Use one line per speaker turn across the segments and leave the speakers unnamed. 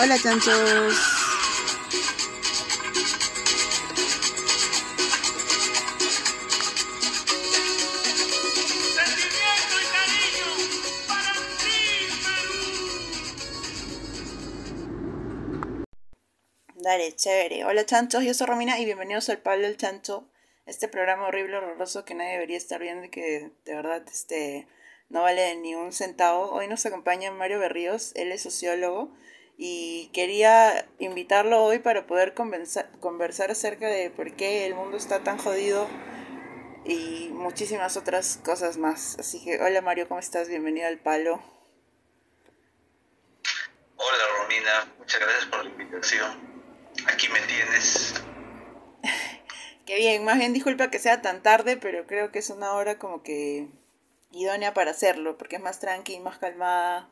Hola chanchos. Dale, chévere. Hola chanchos, yo soy Romina y bienvenidos al Pablo del Chancho, este programa horrible, horroroso que nadie debería estar viendo y que de verdad este, no vale ni un centavo. Hoy nos acompaña Mario Berríos, él es sociólogo y quería invitarlo hoy para poder conversar acerca de por qué el mundo está tan jodido y muchísimas otras cosas más. Así que hola Mario, ¿cómo estás? Bienvenido al Palo.
Hola Romina, muchas gracias por la invitación aquí me tienes.
Qué bien, más bien disculpa que sea tan tarde, pero creo que es una hora como que idónea para hacerlo, porque es más tranqui, más calmada.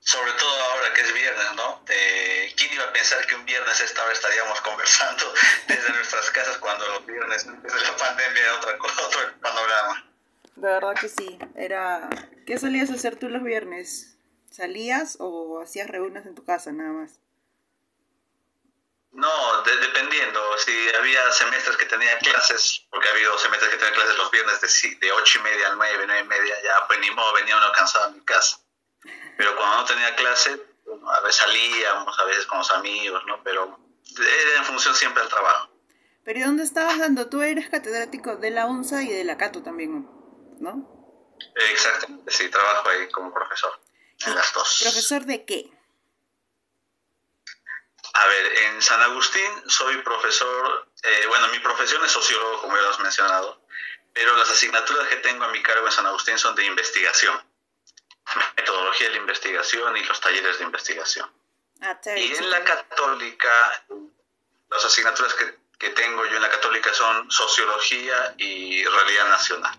Sobre todo ahora que es viernes, ¿no? Eh, ¿Quién iba a pensar que un viernes esta hora estaríamos conversando desde nuestras casas cuando los viernes desde la pandemia era otra cosa, otro panorama?
De verdad que sí. Era... ¿Qué solías hacer tú los viernes? ¿Salías o hacías reuniones en tu casa nada más?
No, dependiendo. Si había semestres que tenía clases, porque ha habido semestres que tenía clases los viernes de, de 8 y media a 9, 9 y media, ya pues ni modo, venía uno cansado a mi casa. Pero cuando no tenía clase, a veces salíamos, a veces con los amigos, ¿no? Pero era en función siempre del trabajo.
¿Pero ¿y dónde estabas dando? Tú eres catedrático de la UNSA y de la CATO también, ¿no?
Exactamente, sí, trabajo ahí como profesor, en las dos.
¿Profesor de qué?
A ver, en San Agustín soy profesor, eh, bueno, mi profesión es sociólogo, como ya lo has mencionado, pero las asignaturas que tengo a mi cargo en San Agustín son de investigación, metodología de la investigación y los talleres de investigación. Ah, y en la católica, las asignaturas que, que tengo yo en la católica son sociología y realidad nacional.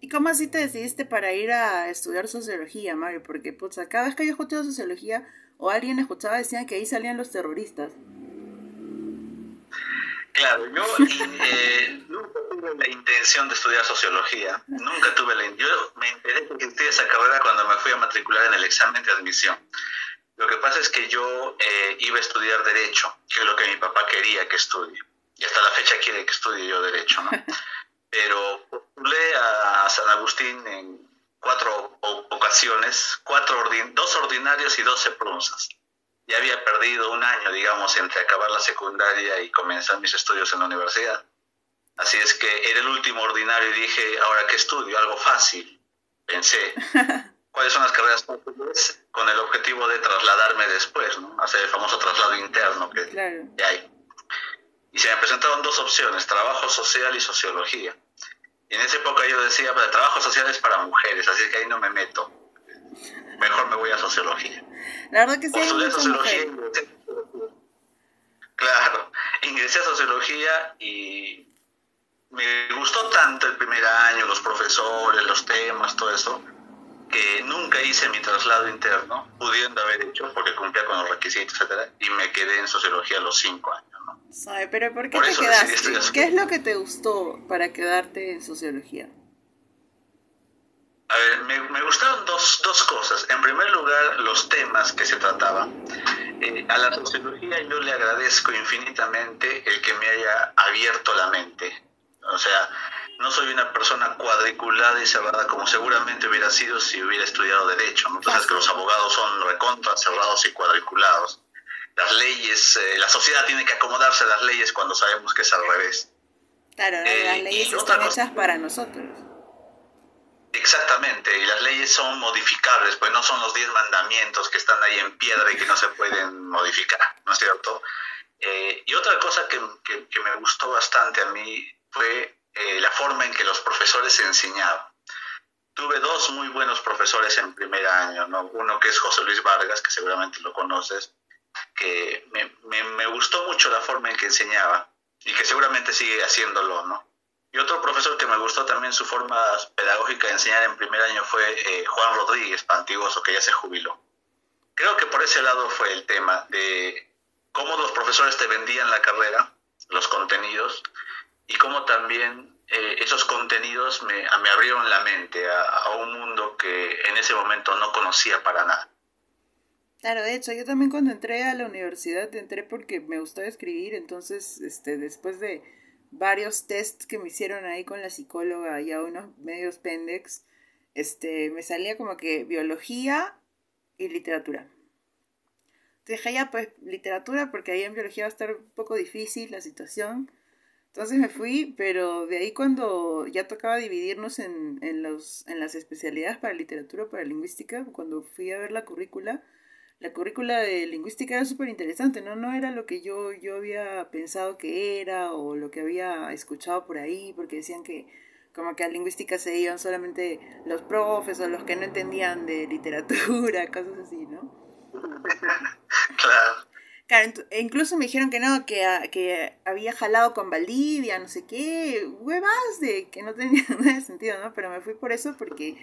¿Y cómo así te decidiste para ir a estudiar sociología, Mario? Porque, pues, cada vez que yo escuchado sociología, o alguien escuchaba decían que ahí salían los terroristas.
Claro, yo eh, nunca tuve la intención de estudiar sociología, nunca tuve la Yo me enteré que existía esa carrera cuando me fui a matricular en el examen de admisión. Lo que pasa es que yo eh, iba a estudiar Derecho, que es lo que mi papá quería que estudie. Y hasta la fecha quiere que estudie yo Derecho, ¿no? Pero postulé a San Agustín en cuatro ocasiones, cuatro dos ordinarios y doce prunzas. Ya había perdido un año, digamos, entre acabar la secundaria y comenzar mis estudios en la universidad. Así es que era el último ordinario y dije, ahora qué estudio, algo fácil. Pensé, ¿cuáles son las carreras fáciles? Con el objetivo de trasladarme después, ¿no? Hacer el famoso traslado interno que hay. Y se me presentaron dos opciones, trabajo social y sociología. Y en esa época yo decía, pero el trabajo social es para mujeres, así que ahí no me meto. Mejor me voy a sociología.
La verdad que sí.
Sociología. claro, ingresé a sociología y me gustó tanto el primer año, los profesores, los temas, todo eso, que nunca hice mi traslado interno, pudiendo haber hecho, porque cumplía con los requisitos, etcétera, y me quedé en sociología a los cinco años.
¿Sabe? Pero ¿por qué te quedaste? ¿Qué es lo que te gustó para quedarte en sociología?
A ver, me, gustaron dos, dos, cosas. En primer lugar, los temas que se trataban. Eh, a la sociología yo le agradezco infinitamente el que me haya abierto la mente. O sea, no soy una persona cuadriculada y cerrada como seguramente hubiera sido si hubiera estudiado Derecho. ¿no? Entonces, que los abogados son recontra cerrados y cuadriculados las leyes, eh, la sociedad tiene que acomodarse a las leyes cuando sabemos que es al revés.
Claro, las eh, leyes están hechas para nosotros.
Exactamente, y las leyes son modificables, pues no son los diez mandamientos que están ahí en piedra y que no se pueden modificar, ¿no es cierto? Eh, y otra cosa que, que, me gustó bastante a mí fue la forma en que los profesores enseñaban. Tuve dos muy buenos profesores en primer año, ¿no? uno que es José Luis Vargas, que seguramente lo conoces, que me, me, gustó mucho la forma en que enseñaba y que seguramente sigue haciéndolo, ¿no? Y otro profesor que me gustó también su forma pedagógica de enseñar en primer año fue eh, Juan Rodríguez Pantigoso, que ya se jubiló. Creo que por ese lado fue el tema de cómo los profesores te vendían la carrera, los contenidos, y cómo también eh, esos contenidos me, me, abrieron la mente a, a, un mundo que en ese momento no conocía para nada.
Claro, de hecho, yo también cuando entré a la universidad entré porque me gustaba escribir, entonces, este, después de varios tests que me hicieron ahí con la psicóloga y a unos medios pendex, este, me salía como que biología y literatura. Entonces dije, ya, pues literatura, porque ahí en biología va a estar un poco difícil la situación. Entonces me fui, pero de ahí cuando ya tocaba dividirnos en, en, los, en las especialidades para literatura, para lingüística, cuando fui a ver la currícula, la currícula de lingüística era súper interesante, ¿no? No era lo que yo, yo había pensado que era o lo que había escuchado por ahí, porque decían que como que a lingüística se iban solamente los profes o los que no entendían de literatura, cosas así, ¿no?
claro.
Claro, e incluso me dijeron que no, que, que había jalado con Valdivia, no sé qué, huevas de que no tenía nada de sentido, ¿no? Pero me fui por eso porque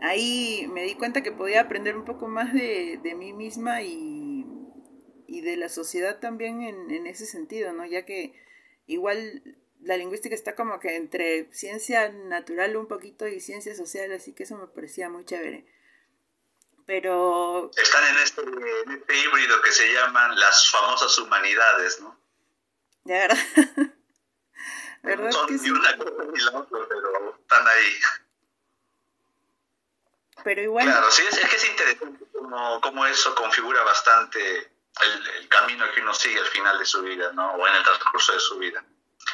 ahí me di cuenta que podía aprender un poco más de, de mí misma y, y, de la sociedad también en, en ese sentido, ¿no? Ya que igual la lingüística está como que entre ciencia natural un poquito y ciencia social, así que eso me parecía muy chévere. Pero...
Están en este, en este híbrido que se llaman las famosas humanidades, ¿no?
De verdad.
¿verdad no son que ni sí? una cosa ni la otra, pero están ahí. Claro, sí, es, es que es interesante cómo, cómo eso configura bastante el, camino que uno sigue al final de su vida, ¿no? O en el transcurso de su vida.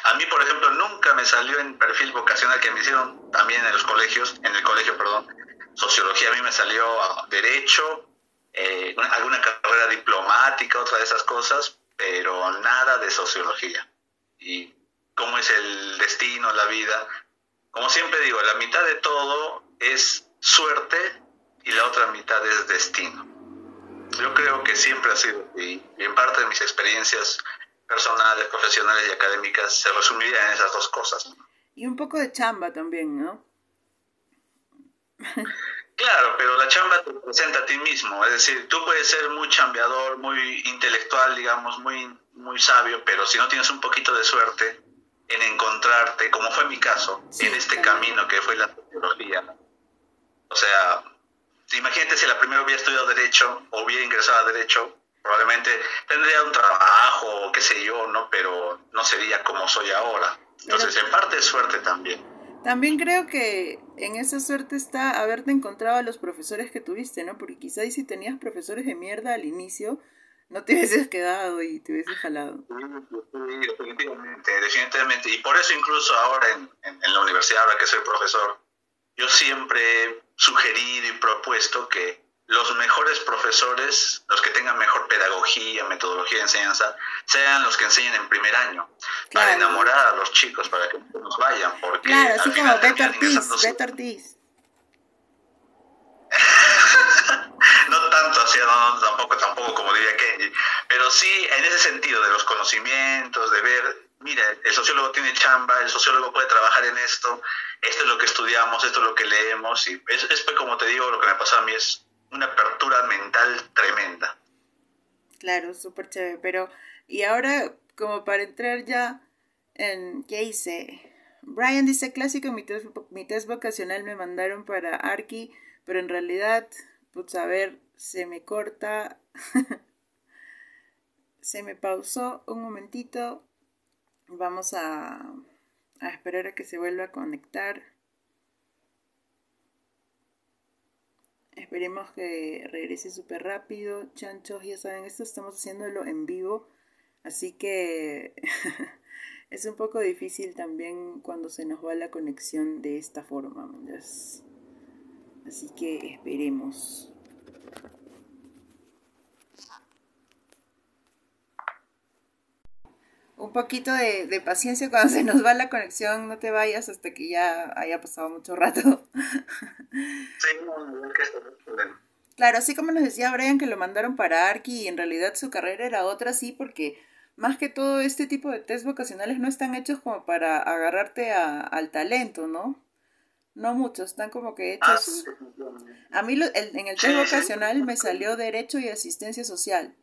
A mí, por ejemplo, nunca me salió en perfil vocacional que me hicieron también en los colegios, en el colegio, perdón, sociología, a mí me salió derecho, eh, alguna carrera diplomática, otra de esas cosas, pero nada de sociología. Y cómo es el destino, la vida. Como siempre digo, la mitad de todo es suerte y la otra mitad es destino. Yo creo que siempre ha sido así. Y en parte de mis experiencias personales, profesionales y académicas se resumiría en esas dos cosas.
Y un poco de chamba también, ¿no?
Claro, pero la chamba te presenta a ti mismo, es decir, tú puedes ser muy chambeador, muy intelectual, digamos, muy, muy sabio, pero si no tienes un poquito de suerte en encontrarte, como fue mi caso, sí, en este claro. camino que fue la sociología, o sea, imagínate si la primera hubiera estudiado Derecho o hubiera ingresado a Derecho, probablemente tendría un trabajo, qué sé yo, ¿no? Pero no sería como soy ahora. Entonces, en parte es suerte también.
También creo que en esa suerte está haberte encontrado a los profesores que tuviste, ¿no? Porque quizás si tenías profesores de mierda al inicio, no te hubieses quedado y te hubieses jalado.
Sí, definitivamente, definitivamente. Y por eso incluso ahora en, en, en la universidad, ahora que soy profesor, yo siempre sugerido y propuesto que los mejores profesores, los que tengan mejor pedagogía, metodología de enseñanza, sean los que enseñen en primer año, claro. para enamorar a los chicos, para que no nos vayan, porque
claro, así como Beto Ortiz, Beto Ortiz.
no tanto así, no, tampoco, tampoco como diría Kenji, pero sí en ese sentido de los conocimientos, de ver, mira, el sociólogo tiene chamba, el sociólogo puede trabajar en esto, esto es lo que estudiamos, esto es lo que leemos, y es, es como te digo, lo que me pasó a mí es una apertura mental tremenda.
Claro, súper chévere. Pero, y ahora, como para entrar ya en, ¿qué hice? Brian dice clásico, mi test, mi test vocacional me mandaron para Arki, pero en realidad, pues a ver, se me corta, se me pausó un momentito, vamos a, a esperar a que se vuelva a conectar. Esperemos que regrese súper rápido. Chanchos, ya saben, esto estamos haciéndolo en vivo. Así que es un poco difícil también cuando se nos va la conexión de esta forma. Así que esperemos. Un poquito de, de, paciencia cuando se nos va la conexión, no te vayas hasta que ya haya pasado mucho rato.
Sí, no, que
Claro, así como nos decía Brian que lo mandaron para Arki y en realidad su carrera era otra, sí, porque más que todo este tipo de test vocacionales no están hechos como para agarrarte a, al talento, ¿no? No muchos, están como que hechos... Ah, sí, a mí lo, el, en el test vocacional me salió Derecho y Asistencia Social.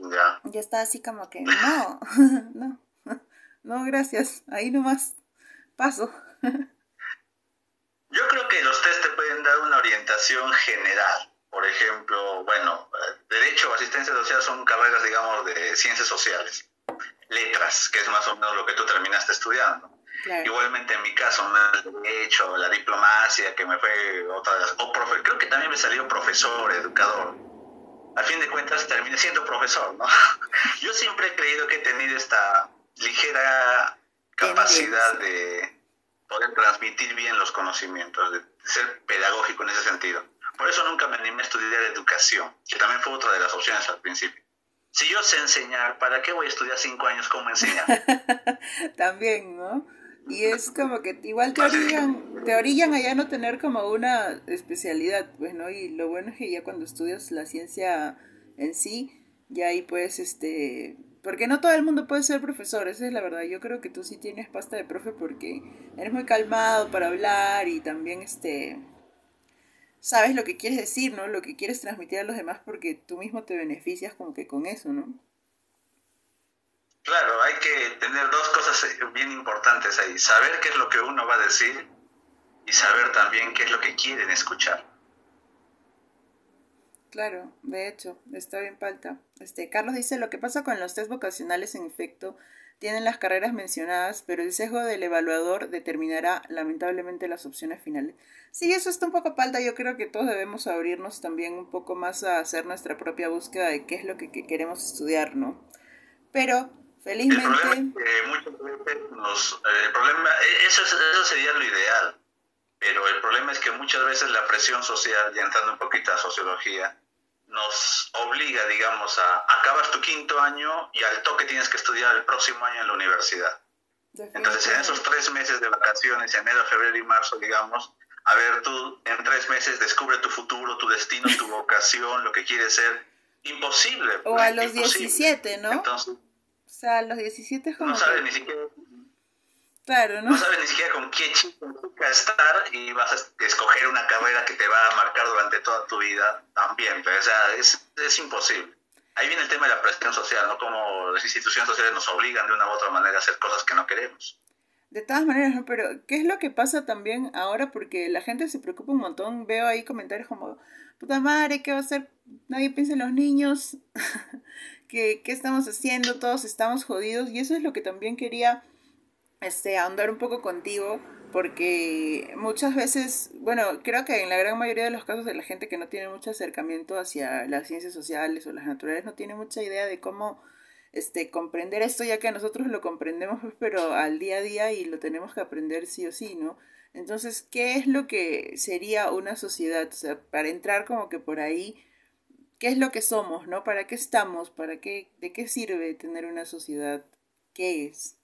Ya.
Ya está así como que, no, no. no, gracias, ahí nomás paso.
Yo creo que los test te pueden dar una orientación general. Por ejemplo, bueno, derecho o asistencia social son carreras, digamos, de ciencias sociales. Letras, que es más o menos lo que tú terminaste estudiando. Igualmente en mi caso, el derecho, la diplomacia, que me fue otra de las... O profe, creo que también me salió profesor, educador. Al fin de cuentas terminé siendo profesor, ¿no? Yo siempre he creído que he tenido esta ligera capacidad de poder transmitir bien los conocimientos, de ser pedagógico en ese sentido. Por eso nunca me animé a estudiar educación, que también fue otra de las opciones al principio. Si yo sé enseñar, ¿para qué voy a estudiar cinco años cómo enseñar?
también, ¿no? Y es como que igual te orillan, te orillan a ya no tener como una especialidad, pues, ¿no? Y lo bueno es que ya cuando estudias la ciencia en sí, ya ahí puedes, este, porque no todo el mundo puede ser profesor, esa es la verdad. Yo creo que tú sí tienes pasta de profe porque eres muy calmado para hablar y también este sabes lo que quieres decir, ¿no? Lo que quieres transmitir a los demás porque tú mismo te beneficias como que con eso, ¿no?
Claro, hay que tener dos cosas bien importantes ahí. Saber qué es lo que uno va a decir y saber también qué es lo que quieren escuchar.
Claro, de hecho, está bien falta. Este, Carlos dice, lo que pasa con los test vocacionales, en efecto, tienen las carreras mencionadas, pero el sesgo del evaluador determinará lamentablemente las opciones finales. Sí, eso está un poco falta. Yo creo que todos debemos abrirnos también un poco más a hacer nuestra propia búsqueda de qué es lo que, queremos estudiar, ¿no? Pero, felizmente...
El problema, el problema eso, eso sería lo ideal, pero el problema es que muchas veces la presión social, ya entrando un poquito a sociología, nos obliga, digamos, a acabas tu quinto año y al toque tienes que estudiar el próximo año en la universidad. Entonces, en esos tres meses de vacaciones, enero, febrero y marzo, digamos, a ver, tú en tres meses descubre tu futuro, tu destino, tu vocación, lo que quieres ser. Imposible.
O a los 17, ¿no? Entonces, o sea, los 17
como... No sabes ni siquiera
Claro, ¿no?
No sabes ni siquiera con qué chica estar y vas a escoger una carrera que te va a marcar durante toda tu vida también, pero o sea, es, es imposible. Ahí viene el tema de la presión social, ¿no? Como las instituciones sociales nos obligan de una u otra manera a hacer cosas que no queremos.
De todas maneras, ¿no? Pero, ¿qué es lo que pasa también ahora? Porque la gente se preocupa un montón. Veo ahí comentarios como, puta madre, ¿qué va a hacer? Nadie piensa en los niños. ¿Qué, ¿Qué estamos haciendo? Todos estamos jodidos. Y eso es lo que también quería este, ahondar un poco contigo, porque muchas veces, bueno, creo que en la gran mayoría de los casos de la gente que no tiene mucho acercamiento hacia las ciencias sociales o las naturales no tiene mucha idea de cómo este, comprender esto, ya que nosotros lo comprendemos, pero al día a día y lo tenemos que aprender sí o sí, ¿no? Entonces, ¿qué es lo que sería una sociedad? O sea, para entrar como que por ahí, ¿qué es lo que somos, ¿no? ¿Para qué estamos? ¿Para qué, de qué sirve tener una sociedad? ¿Qué es?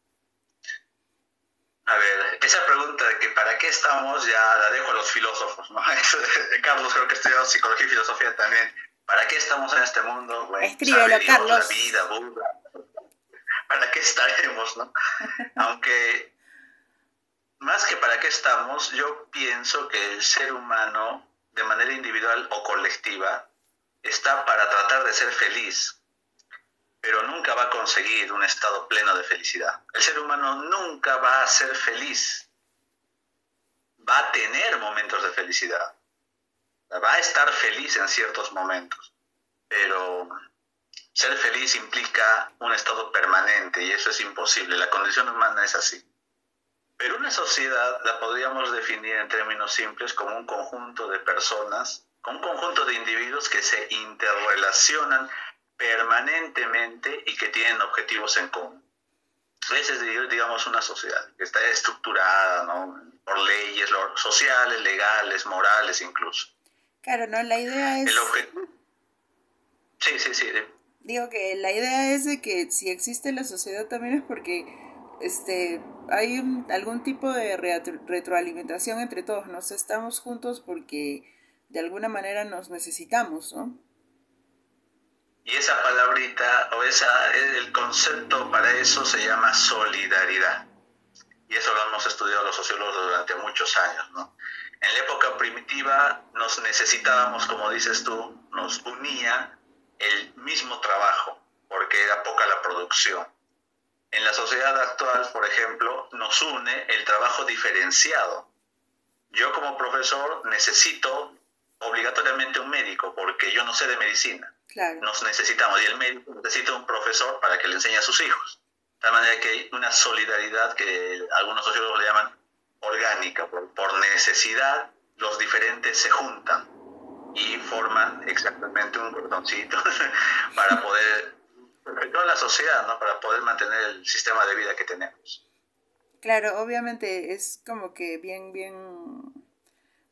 A ver, esa pregunta de que para qué estamos ya la dejo a los filósofos, ¿no? Carlos creo que ha estudiado psicología y filosofía también. ¿Para qué estamos en este mundo?
Bueno, Escríbelo, Carlos.
La vida, ¿Para qué estaremos, no? Aunque, más que para qué estamos, yo pienso que el ser humano, de manera individual o colectiva, está para tratar de ser feliz, pero nunca va a conseguir un estado pleno de felicidad. El ser humano nunca va a ser feliz. Va a tener momentos de felicidad. Va a estar feliz en ciertos momentos. Pero ser feliz implica un estado permanente y eso es imposible. La condición humana es así. Pero una sociedad la podríamos definir en términos simples como un conjunto de personas, un conjunto de individuos que se interrelacionan permanentemente y que tienen objetivos en común. Esa es, digamos, una sociedad que está estructurada ¿no? por leyes sociales, legales, morales incluso.
Claro, ¿no? La idea es...
El objetivo... Sí, sí, sí.
Digo que la idea es de que si existe la sociedad también es porque este hay algún tipo de retroalimentación entre todos, nos estamos juntos porque de alguna manera nos necesitamos, ¿no?
Y esa palabrita o esa, el concepto para eso se llama solidaridad. Y eso lo hemos estudiado los sociólogos durante muchos años. ¿no? En la época primitiva nos necesitábamos, como dices tú, nos unía el mismo trabajo, porque era poca la producción. En la sociedad actual, por ejemplo, nos une el trabajo diferenciado. Yo como profesor necesito obligatoriamente un médico porque yo no sé de medicina. Nos necesitamos y el médico necesita un profesor para que le enseñe a sus hijos. De tal manera que hay una solidaridad que algunos sociólogos le llaman orgánica. Por, por necesidad, los diferentes se juntan y forman exactamente un cordoncito para poder toda la sociedad, ¿no? Para poder mantener el sistema de vida que tenemos.
Claro, obviamente es como que bien, bien,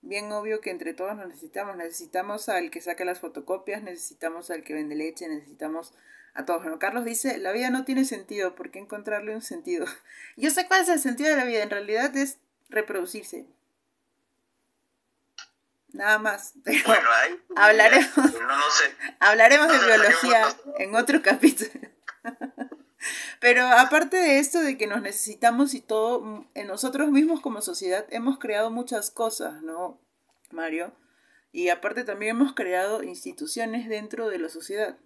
bien obvio que entre todos nos necesitamos. Necesitamos al que saca las fotocopias, necesitamos al que vende leche, necesitamos a todos. Bueno, Carlos dice, la vida no tiene sentido, ¿por qué encontrarle un sentido? Yo sé cuál es el sentido de la vida, en realidad es reproducirse. Nada más. bueno, ahí, hablaremos, no, sé. hablaremos de biología en otro capítulo. Pero aparte de esto de que nos necesitamos y todo, en nosotros mismos como sociedad hemos creado muchas cosas, ¿no, Mario? Y aparte también hemos creado instituciones dentro de la sociedad.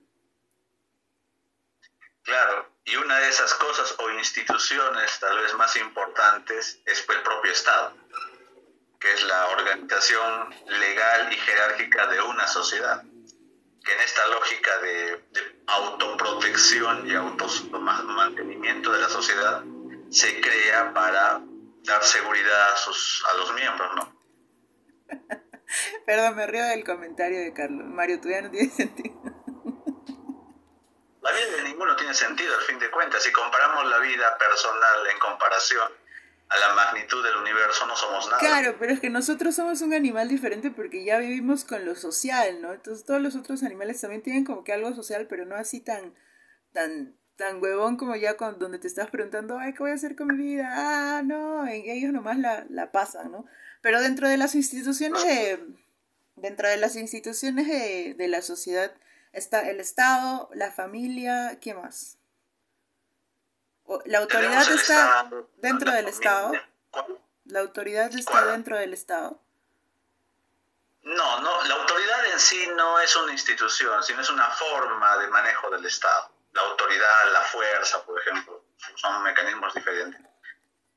Claro, y una de esas cosas o instituciones tal vez más importantes es el propio Estado que es la organización legal y jerárquica de una sociedad, que en esta lógica de, autoprotección y mantenimiento de la sociedad se crea para dar seguridad a, sus, a los miembros, ¿no?
Perdón, me río del comentario de Carlos. Mario, tú ya no tiene sentido.
La vida de ninguno tiene sentido, al fin de cuentas. Si comparamos la vida personal en comparación a la magnitud del universo no somos nada.
Claro, pero es que nosotros somos un animal diferente porque ya vivimos con lo social, ¿no? Entonces todos los otros animales también tienen como que algo social, pero no así tan, tan, tan huevón como ya con, donde te estás preguntando, ay, ¿qué voy a hacer con mi vida? Ah, no, ellos nomás la, la pasan, ¿no? Pero dentro de las instituciones de, dentro de las instituciones de, de la sociedad está el Estado, la familia, ¿qué más? ¿La autoridad está dentro del Estado? ¿La autoridad está dentro del Estado?
No, no, la autoridad en sí no es una institución, sino es una forma de manejo del Estado. La autoridad, la fuerza, por ejemplo, son mecanismos diferentes.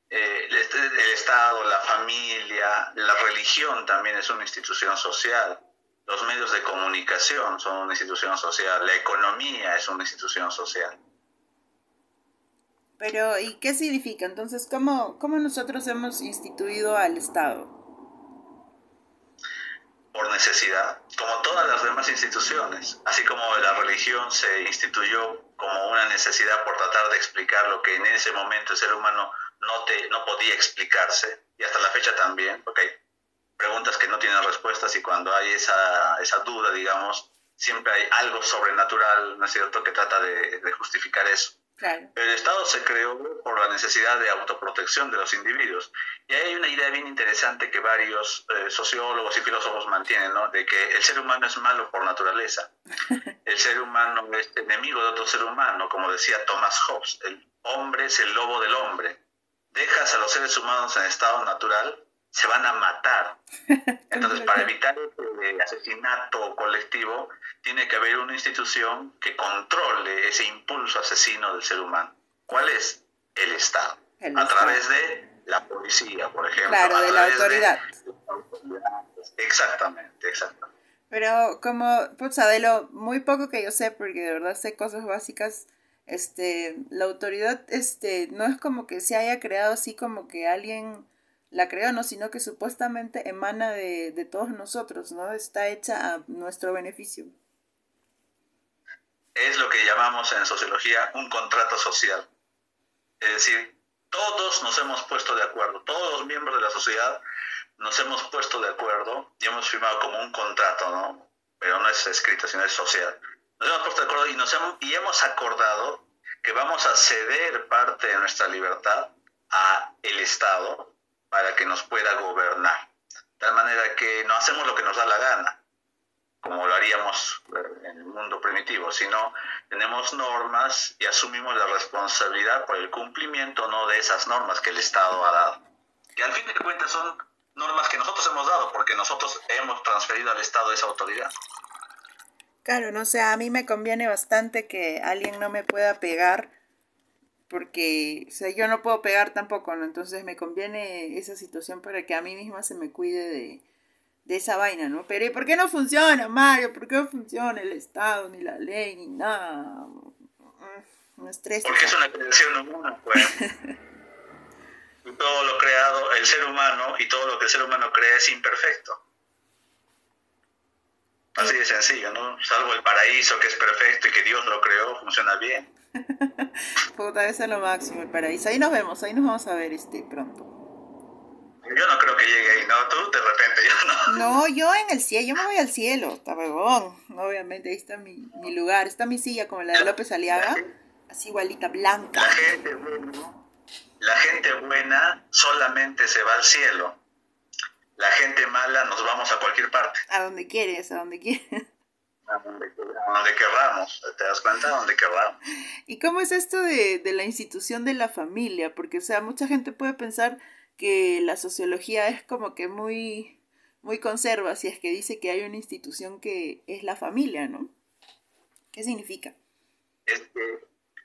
Eh, el, el Estado, la familia, la religión también es una institución social. Los medios de comunicación son una institución social. La economía es una institución social.
Pero, ¿y qué significa? Entonces, ¿cómo, cómo nosotros hemos instituido al Estado?
Por necesidad, como todas las demás instituciones, así como la religión se instituyó como una necesidad por tratar de explicar lo que en ese momento el ser humano no, te, no podía explicarse, y hasta la fecha también, porque hay preguntas que no tienen respuestas y cuando hay esa, esa duda, digamos, siempre hay algo sobrenatural, ¿no es cierto?, que trata de, de justificar eso. El Estado se creó por la necesidad de autoprotección de los individuos. Y hay una idea bien interesante que varios eh, sociólogos y filósofos mantienen, ¿no? De que el ser humano es malo por naturaleza. El ser humano es enemigo de otro ser humano, como decía Thomas Hobbes. El hombre es el lobo del hombre. Dejas a los seres humanos en estado natural, se van a matar. Entonces, para evitar asesinato colectivo, tiene que haber una institución que controle ese impulso asesino del ser humano. ¿Cuál es? El Estado. a través de la policía, por ejemplo.
Claro, de la autoridad.
Exactamente, exactamente.
Pero como, pues, de lo muy poco que yo sé, porque de verdad sé cosas básicas, este, la autoridad, este, no es como que se haya creado así como que alguien la creó, no, sino que supuestamente emana de, de todos nosotros, ¿no? Está hecha a nuestro beneficio
es lo que llamamos en sociología un contrato social. Es decir, todos nos hemos puesto de acuerdo, todos los miembros de la sociedad nos hemos puesto de acuerdo y hemos firmado como un contrato, ¿no? Pero no es escrito, sino es social. Nos hemos puesto de acuerdo y, nos hemos, y hemos acordado que vamos a ceder parte de nuestra libertad a el Estado para que nos pueda gobernar. De tal manera que no hacemos lo que nos da la gana como lo haríamos eh, en el mundo primitivo, sino tenemos normas y asumimos la responsabilidad por el cumplimiento no de esas normas que el Estado ha dado. Que al fin de cuentas son normas que nosotros hemos dado porque nosotros hemos transferido al Estado esa autoridad.
Claro, no sé, a mí me conviene bastante que alguien no me pueda pegar porque, o sea, yo no puedo pegar tampoco, ¿no? Entonces me conviene esa situación para que a mí misma se me cuide de, de esa vaina, ¿no? Pero ¿y por qué no funciona, Mario? ¿Por qué no funciona el Estado, ni la ley, ni nada?
No estrés. Porque es una creación humana, pues. todo lo creado, el ser humano y todo lo que el ser humano crea es imperfecto. Así de sencillo, ¿no? Salvo el paraíso que es perfecto y que Dios lo creó, funciona bien.
Puta, eso es lo máximo, el paraíso. Ahí nos vemos, ahí nos vamos a ver este pronto.
Yo no creo que llegue ahí, ¿no? Tú de repente, yo no.
No, yo en el cielo, yo me voy al cielo, está bebón. Obviamente, ahí está mi, mi lugar, está mi silla como la de López Aliaga, así igualita, blanca.
La gente buena, la gente buena solamente se va al cielo. La gente mala nos vamos a cualquier parte.
A donde quieres, a donde quieres.
A donde, querramos, ¿te das cuenta? Donde querramos.
¿Y cómo es esto de, de la institución de la familia? Porque, o sea, mucha gente puede pensar que la sociología es como que muy, muy conserva, si es que dice que hay una institución que es la familia, ¿no? ¿Qué significa?
Es que,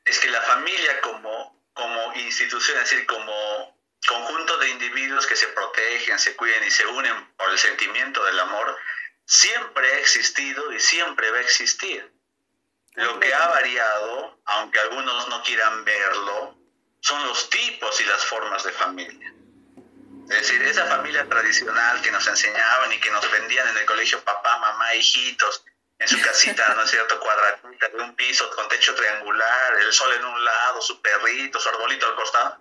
es que la familia como, como institución, es decir, como conjunto de individuos que se protegen, se cuiden y se unen por el sentimiento del amor, siempre ha existido y siempre va a existir. Lo que ha variado, aunque algunos no quieran verlo, son los tipos y las formas de familia. Es decir, esa familia tradicional que nos enseñaban y que nos vendían en el colegio papá, mamá, hijitos, en su casita, ¿no es cierto?, cuadradita, de un piso con techo triangular, el sol en un lado, su perrito, su arbolito al costado.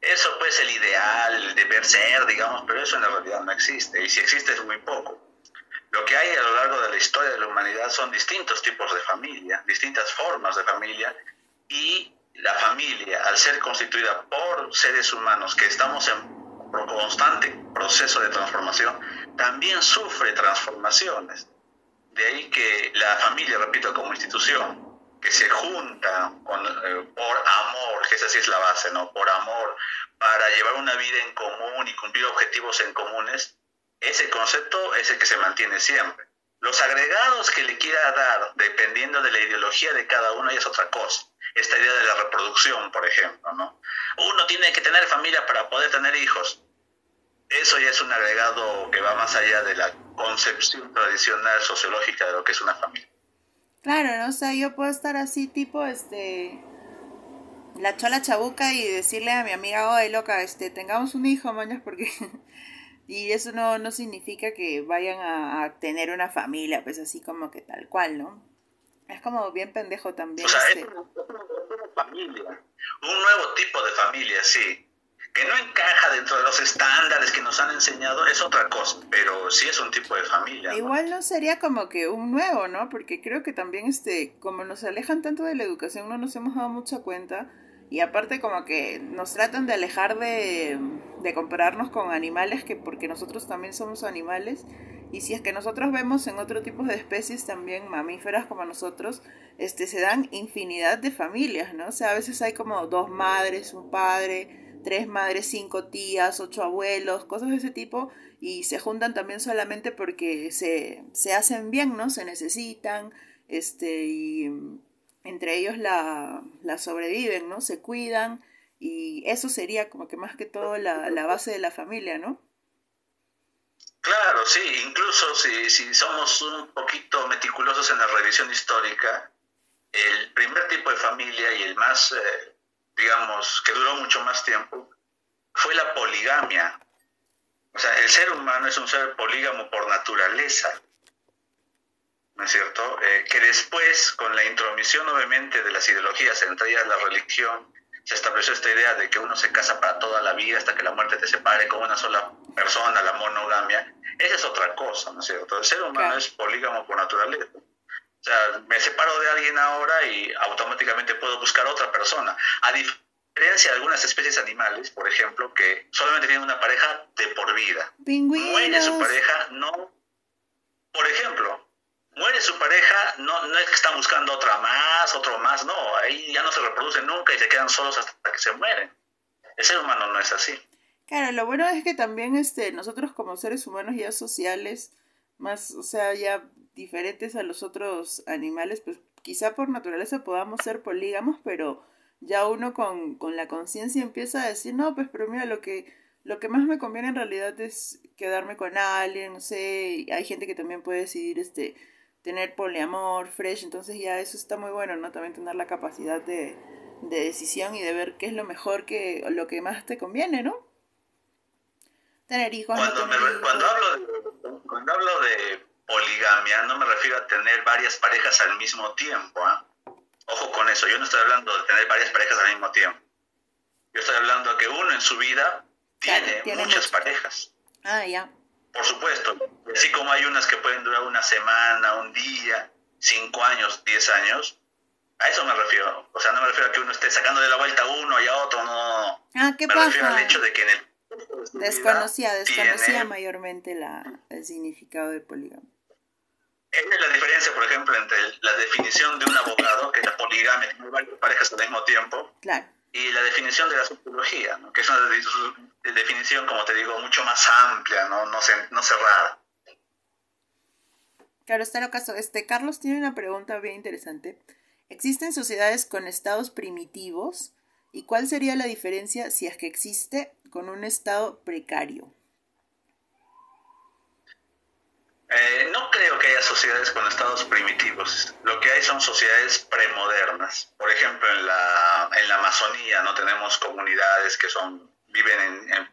Eso pues el ideal, el deber ser, digamos, pero eso en la realidad no existe, y si existe es muy poco. Lo que hay a lo largo de la historia de la humanidad son distintos tipos de familia, distintas formas de familia, y la familia, al ser constituida por seres humanos que estamos en constante proceso de transformación, también sufre transformaciones. De ahí que la familia, repito, como institución, que se junta con, eh, por amor, que esa sí es la base, ¿no? Por amor, para llevar una vida en común y cumplir objetivos en comunes, ese concepto es el que se mantiene siempre. Los agregados que le quiera dar, dependiendo de la ideología de cada uno, es otra cosa. Esta idea de la reproducción, por ejemplo, ¿no? Uno tiene que tener familia para poder tener hijos. Eso ya es un agregado que va más allá de la concepción tradicional sociológica de lo que es una familia.
Claro, ¿no? O sea, yo puedo estar así, tipo, este, la chola chabuca y decirle a mi amiga, oye, loca, este, tengamos un hijo, mañas, porque... y eso no, no significa que vayan a, tener una familia, pues así como que tal cual, ¿no? Es como bien pendejo también. O
sea, este... es una familia, un nuevo tipo de familia, sí que no encaja dentro de los estándares que nos han enseñado es otra cosa, pero sí es un tipo de familia.
Igual no sería como que un nuevo, ¿no? Porque creo que también, este, como nos alejan tanto de la educación, no nos hemos dado mucha cuenta. Y aparte como que nos tratan de alejar de, de compararnos con animales, que porque nosotros también somos animales. Y si es que nosotros vemos en otro tipo de especies también mamíferas como nosotros, este, se dan infinidad de familias, ¿no? O sea, a veces hay como dos madres, un padre, tres madres, cinco tías, ocho abuelos, cosas de ese tipo, y se juntan también solamente porque se, se hacen bien, ¿no? Se necesitan, este, entre ellos la, la sobreviven, ¿no? Se cuidan, y eso sería como que más que todo la, la base de la familia, ¿no?
Claro, sí, incluso si, si somos un poquito meticulosos en la revisión histórica, el primer tipo de familia y el más eh, digamos, que duró mucho más tiempo, fue la poligamia. O sea, el ser humano es un ser polígamo por naturaleza, ¿no es cierto? Eh, que después, con la intromisión obviamente de las ideologías, entre ellas la religión, se estableció esta idea de que uno se casa para toda la vida hasta que la muerte te separe con una sola persona, la monogamia. Esa es otra cosa, ¿no es cierto? El ser humano es polígamo por naturaleza. O sea, me separo de alguien ahora y automáticamente puedo buscar otra persona. A diferencia de algunas especies animales, por ejemplo, que solamente tienen una pareja de por vida. Muere su pareja, no. Por ejemplo, muere su pareja, no, no es que están buscando otra más, otro más, no. Ahí ya no se reproducen nunca y se quedan solos hasta que se mueren. El ser humano no es así.
Claro, lo bueno es que también este, nosotros como seres humanos ya sociales, más, o sea, ya diferentes a los otros animales, pues quizá por naturaleza podamos ser polígamos, pero ya uno con, con la conciencia empieza a decir, no, pues pero mira, lo que, lo que más me conviene en realidad es quedarme con alguien, no sé, hay gente que también puede decidir este tener poliamor, fresh, entonces ya eso está muy bueno, ¿no? También tener la capacidad de, de decisión y de ver qué es lo mejor que, lo que más te conviene, ¿no? Tener hijos.
Cuando, cuando, hablo de, cuando hablo de poligamia, no me refiero a tener varias parejas al mismo tiempo, ¿ah? Ojo con eso, yo no estoy hablando de tener varias parejas al mismo tiempo. Yo estoy hablando de que uno en su vida tiene, muchas parejas.
Ah, ya.
Por supuesto, así como hay unas que pueden durar una semana, un día, cinco años, diez años, a eso me refiero. O sea, no me refiero a que uno esté sacando de la vuelta a uno y a otro, no.
Ah, ¿qué
me
pasa?
refiero al hecho de que en el...
Desconocía, desconocía mayormente la, el significado del poligamia.
Esa es la diferencia, por ejemplo, entre la definición de un abogado, que es la poligamia, tiene varias parejas al mismo tiempo,
claro.
Y la definición de la sociología, ¿no? que es una definición, como te digo, mucho más amplia, no, no, cerrada.
Claro, está caso. Este, Carlos tiene una pregunta bien interesante. ¿Existen sociedades con estados primitivos? ¿Y cuál sería la diferencia si es que existe con un estado precario?
Eh, no creo que haya sociedades con estados primitivos. Lo que hay son sociedades premodernas. Por ejemplo, en la, en la Amazonía no tenemos comunidades que son viven en, en,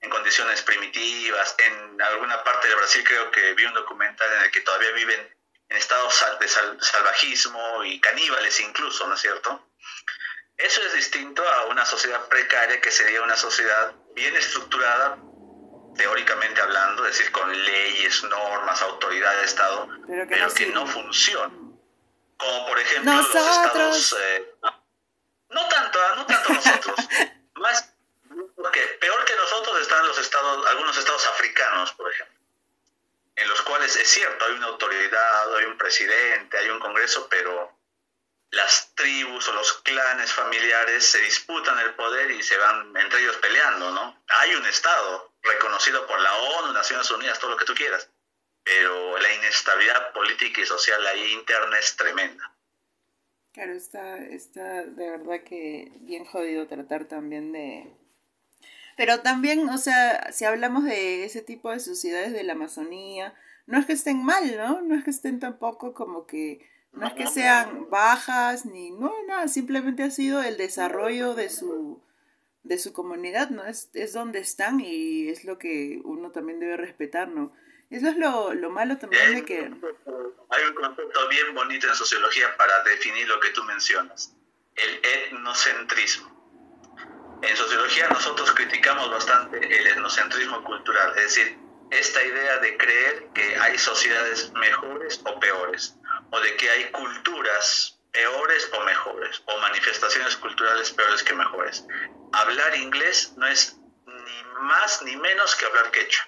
en condiciones primitivas. En alguna parte de Brasil creo que vi un documental en el que todavía viven en estados de salvajismo y caníbales incluso, ¿no es cierto? Eso es distinto a una sociedad precaria que sería una sociedad bien estructurada, teóricamente hablando, es decir, con leyes, normas, autoridad de Estado, pero que, no, funciona. Como por ejemplo los estados... Eh, no tanto, no tanto nosotros. Más, porque peor que nosotros están los estados, algunos estados africanos, por ejemplo en los cuales es cierto, hay una autoridad, hay un presidente, hay un congreso, pero las tribus o los clanes familiares se disputan el poder y se van entre ellos peleando, ¿no? Hay un Estado reconocido por la ONU, Naciones Unidas, todo lo que tú quieras, pero la inestabilidad política y social ahí interna es tremenda.
Claro, está, está de verdad que bien jodido tratar también de, pero también, o sea, si hablamos de ese tipo de sociedades de la Amazonía, no es que estén mal, ¿no? No es que estén tampoco como que, no es que sean bajas, ni, no, nada, simplemente ha sido el desarrollo de su, de su comunidad, ¿no? Es, es donde están y es lo que uno también debe respetar, ¿no? Eso es lo, lo malo también de que...
Hay un concepto bien bonito en sociología para definir lo que tú mencionas, el etnocentrismo. En sociología nosotros criticamos bastante el etnocentrismo cultural, es decir, esta idea de creer que hay sociedades mejores o peores, o de que hay culturas peores o mejores, o manifestaciones culturales peores que mejores. Hablar inglés no es ni más ni menos que hablar quechua.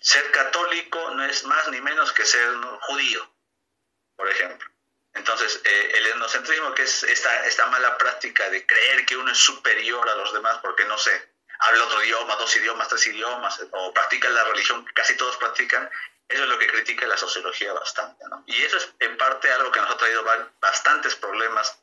Ser católico no es más ni menos que ser judío, por ejemplo. Entonces, eh, el etnocentrismo, que es esta, esta mala práctica de creer que uno es superior a los demás porque, no sé, habla otro idioma, dos idiomas, tres idiomas, o practica la religión que casi todos practican, eso es lo que critica la sociología bastante. ¿no? Y eso es en parte algo que nos ha traído bastantes problemas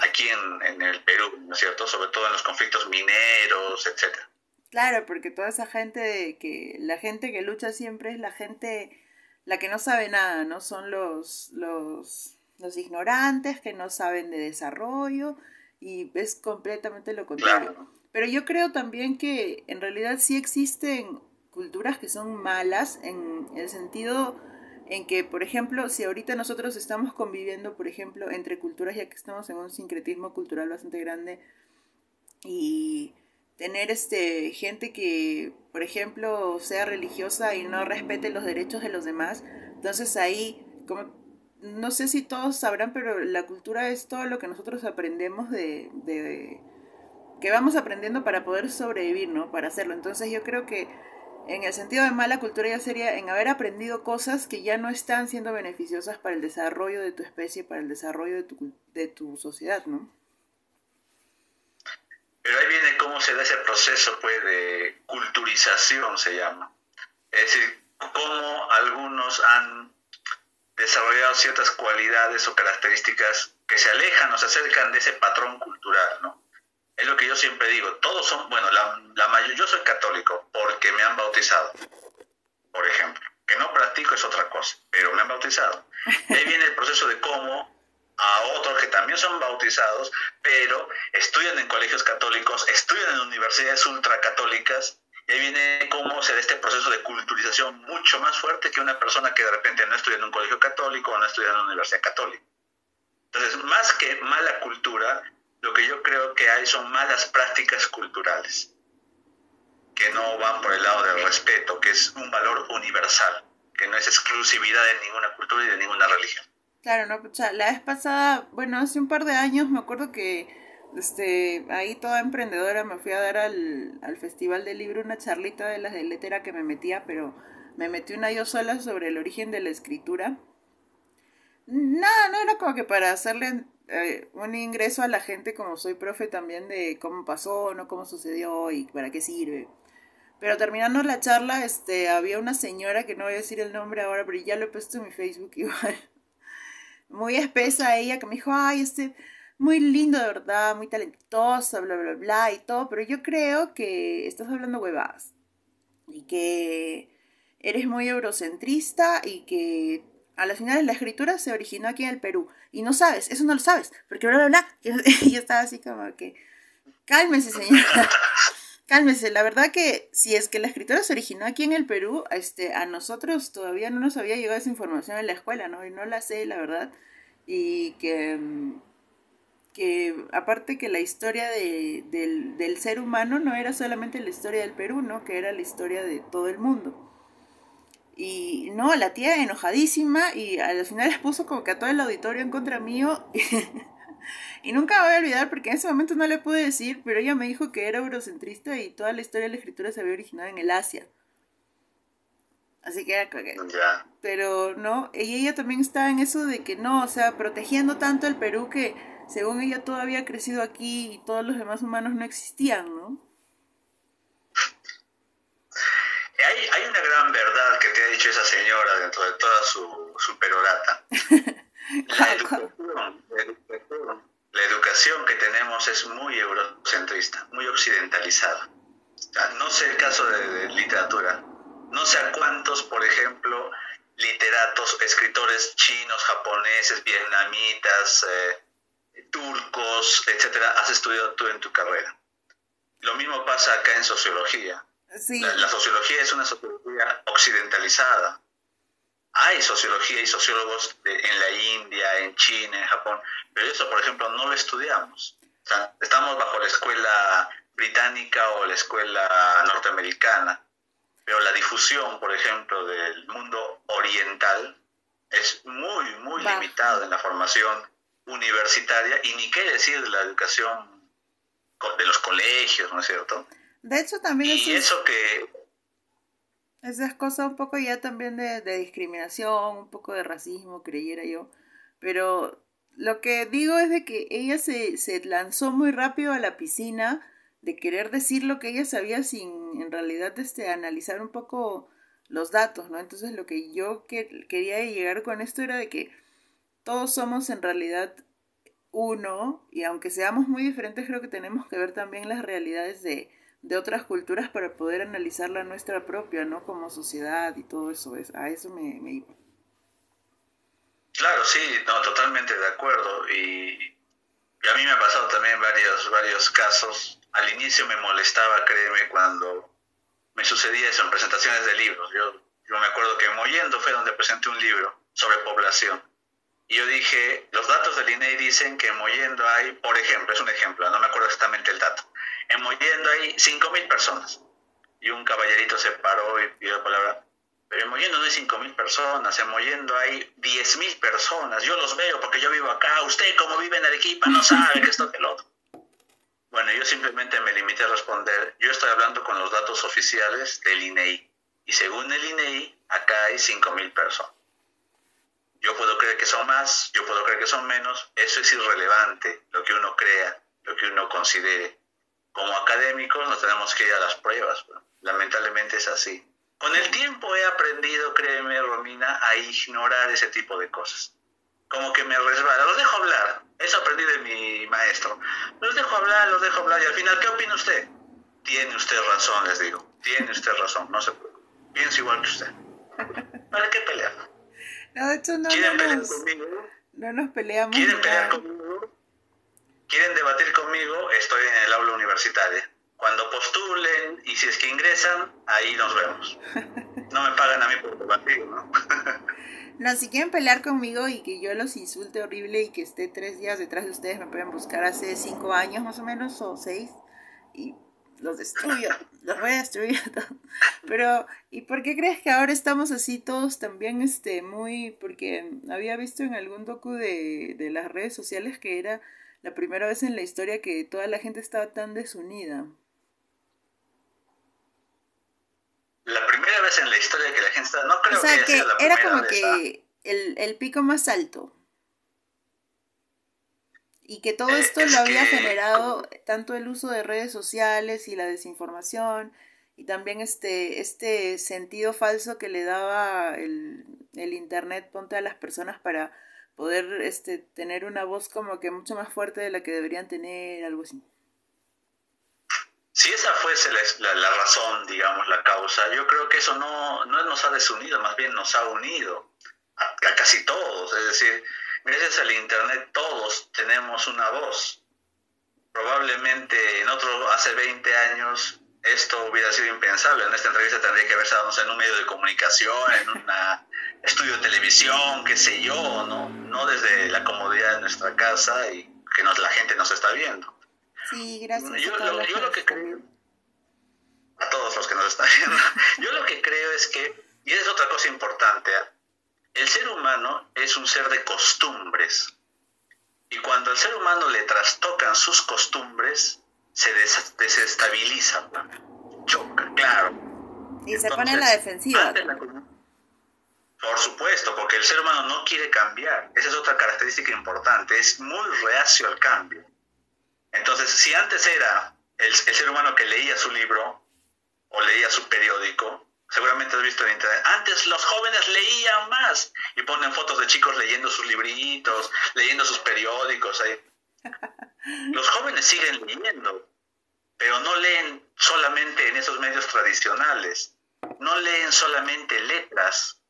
aquí en, en el Perú, ¿no es cierto? Sobre todo en los conflictos mineros, etcétera.
Claro, porque toda esa gente que la gente que lucha siempre es la gente la que no sabe nada, ¿no? Son los los los ignorantes que no saben de desarrollo y es completamente lo contrario. Pero yo creo también que en realidad sí existen culturas que son malas en el sentido en que, por ejemplo, si ahorita nosotros estamos conviviendo, por ejemplo, entre culturas, ya que estamos en un sincretismo cultural bastante grande, y tener este gente que, por ejemplo, sea religiosa y no respete los derechos de los demás, entonces ahí, como no sé si todos sabrán, pero la cultura es todo lo que nosotros aprendemos de, de, que vamos aprendiendo para poder sobrevivir, ¿no? Para hacerlo. Entonces yo creo que en el sentido de mala cultura ya sería en haber aprendido cosas que ya no están siendo beneficiosas para el desarrollo de tu especie, para el desarrollo de tu, de tu sociedad, ¿no?
Pero ahí viene cómo se da ese proceso pues, de culturización, se llama. Es decir, cómo algunos han desarrollado ciertas cualidades o características que se alejan o se acercan de ese patrón cultural, ¿no? Es lo que yo siempre digo, todos son, bueno, la, la mayoría, yo soy católico porque me han bautizado, por ejemplo, que no practico es otra cosa, pero me han bautizado. ahí viene el proceso de cómo a otros que también son bautizados, pero estudian en colegios católicos, estudian en universidades ultracatólicas, y ahí viene cómo se da este proceso de culturización mucho más fuerte que una persona que de repente no estudia en un colegio católico o no estudia en una universidad católica. Entonces, más que mala cultura, lo que yo creo que hay son malas prácticas culturales, que no van por el lado del respeto, que es un valor universal, que no es exclusividad de ninguna cultura y de ninguna religión.
Claro, no, la vez pasada, bueno, hace un par de años me acuerdo que este, ahí toda emprendedora me fui a dar al, al festival del libro una charlita de las de letera que me metía, pero me metí una yo sola sobre el origen de la escritura Nada, no era como que para hacerle eh, un ingreso a la gente como soy profe también de cómo pasó, no cómo sucedió y para qué sirve. Pero terminando la charla, este, había una señora que no voy a decir el nombre ahora, pero ya lo he puesto en mi Facebook igual. Muy espesa ella que me dijo, ay, este, muy lindo de verdad, muy talentosa, bla, bla, bla y todo, pero yo creo que estás hablando huevadas. Y que eres muy eurocentrista y que a las finales la escritura se originó aquí en el Perú. Y no sabes, eso no lo sabes, porque bla, bla, bla. Y yo estaba así como que, cálmese, señora. cálmese. La verdad que si es que la escritura se originó aquí en el Perú, este, a nosotros todavía no nos había llegado esa información en la escuela, ¿no? Y no la sé, la verdad. Y que, que aparte que la historia de, del, del ser humano no era solamente la historia del Perú, ¿no? Que era la historia de todo el mundo. Y no, la tía enojadísima y al final les puso como que a todo el auditorio en contra mío. y nunca voy a olvidar porque en ese momento no le pude decir, pero ella me dijo que era eurocentrista y toda la historia de la escritura se había originado en el Asia. Así que era que... Pero no, y ella también estaba en eso de que no, o sea, protegiendo tanto el Perú que según ella todo había crecido aquí y todos los demás humanos no existían, ¿no?
hay, hay, una gran verdad que te ha dicho esa señora dentro de toda su, su perorata. La educación, la educación que tenemos es muy eurocentrista, muy occidentalizada. no sé el caso de, literatura. No sé a cuántos, por ejemplo, literatos, escritores chinos, japoneses, vietnamitas, eh, turcos, etcétera, has estudiado tú en tu carrera. Lo mismo pasa acá en sociología. La, sociología es una sociología occidentalizada. Hay sociología y sociólogos en la India, en China, en Japón, pero eso, por ejemplo, no lo estudiamos. estamos bajo la escuela británica o la escuela norteamericana, pero la difusión, por ejemplo, del mundo oriental es muy, muy limitada en la formación universitaria y ni qué decir de la educación de los colegios, ¿no es cierto?
De hecho, también
y eso que...
Esa es cosa un poco ya también de, discriminación, un poco de racismo, creyera yo. Pero lo que digo es de que ella se, se lanzó muy rápido a la piscina de querer decir lo que ella sabía sin en realidad este, analizar un poco los datos, ¿no? Entonces lo que yo quería llegar con esto era de que todos somos en realidad uno y aunque seamos muy diferentes creo que tenemos que ver también las realidades de, de otras culturas para poder analizar la nuestra propia, ¿no? Como sociedad y todo eso, es, a eso me, me iba.
Claro, sí, no, totalmente de acuerdo. Y, a mí me ha pasado también varios, varios casos. Al inicio me molestaba, créeme, cuando me sucedía eso en presentaciones de libros. Yo, yo me acuerdo que Moyendo fue donde presenté un libro sobre población. Y yo dije, los datos del INEI dicen que en Moyendo hay, por ejemplo, es un ejemplo, no me acuerdo exactamente el dato, en Mollendo hay 5.000 personas. Y un caballerito se paró y pidió la palabra. Pero en Mollendo no hay 5.000 personas, en Mollendo hay 10.000 personas. Yo los veo porque yo vivo acá. Usted, como vive en Arequipa, no sabe que esto que el otro. Bueno, yo simplemente me limité a responder. Yo estoy hablando con los datos oficiales del INEI. Y según el INEI, acá hay 5.000 personas. Yo puedo creer que son más, yo puedo creer que son menos. Eso es irrelevante, lo que uno crea, lo que uno considere como académicos nos tenemos que ir a las pruebas. Lamentablemente es así. Con el tiempo he aprendido, créeme, Romina, a ignorar ese tipo de cosas. como que me resbala. Los dejo hablar. Eso aprendí de mi maestro. Los dejo hablar, los dejo hablar. Y al final, ¿qué opina usted? Tiene usted razón, les digo. Tiene usted razón. No se preocupe. Pienso igual que usted. ¿Para qué pelear?
No, de hecho no,
¿Quieren
no
pelear
nos,
conmigo?
no nos peleamos.
¿Quieren pelear conmigo? ¿Quieren debatir conmigo? Estoy en el aula universitaria. Cuando postulen y si es que ingresan, ahí nos vemos. No me pagan a mí por debatir, ¿no?
No, si quieren pelear conmigo y que yo los insulte horrible y que esté tres días detrás de ustedes, me pueden buscar hace cinco años más o menos, o seis, y los destruyo, los voy a destruir. Pero, ¿y por qué crees que ahora estamos así todos también, este, muy, porque había visto en algún docu de, de las redes sociales que era la primera vez en la historia que toda la gente estaba tan desunida.
La primera vez en la historia que la gente está... No creo
O sea,
que
que
sido la
era como
vez, ¿ah?
que el, el pico más alto. Y que todo
Eh,
esto
es
lo había
que-
generado tanto el uso de redes sociales y la desinformación y también este, este sentido falso que le daba el, el internet ponte a las personas para poder este, tener una voz como que mucho más fuerte de la que deberían tener, algo así.
Si esa fuese la, la- la razón, digamos, la causa, yo creo que eso no, no nos ha desunido, más bien nos ha unido a, a casi todos. Es decir, gracias al Internet todos tenemos una voz. Probablemente en otro, hace 20 años, esto hubiera sido impensable. En esta entrevista tendría que no sé, en un medio de comunicación, en un estudio de televisión, qué sé yo, ¿no? No desde la comodidad de nuestra casa y que nos, la gente nos está viendo.
Sí, gracias
Yo,
a todos
lo,
los
yo
que
lo
nos
que
están
creo,
viendo.
a todos los que nos están viendo, yo lo que creo es que, y es otra cosa importante, el ser humano es un ser de costumbres. Y cuando al ser humano le trastocan sus costumbres, se des- desestabiliza, ¿no? choca, claro.
Y se pone en la defensiva.
la- Por supuesto, porque el ser humano no quiere cambiar. Esa es otra característica importante. Es muy reacio al cambio. Entonces, si antes era el, el ser humano que leía su libro o leía su periódico, seguramente has visto en internet, antes los jóvenes leían más y ponen fotos de chicos leyendo sus libritos, leyendo sus periódicos. ahí. Los jóvenes siguen leyendo, pero no leen solamente en esos medios tradicionales, no leen solamente letras.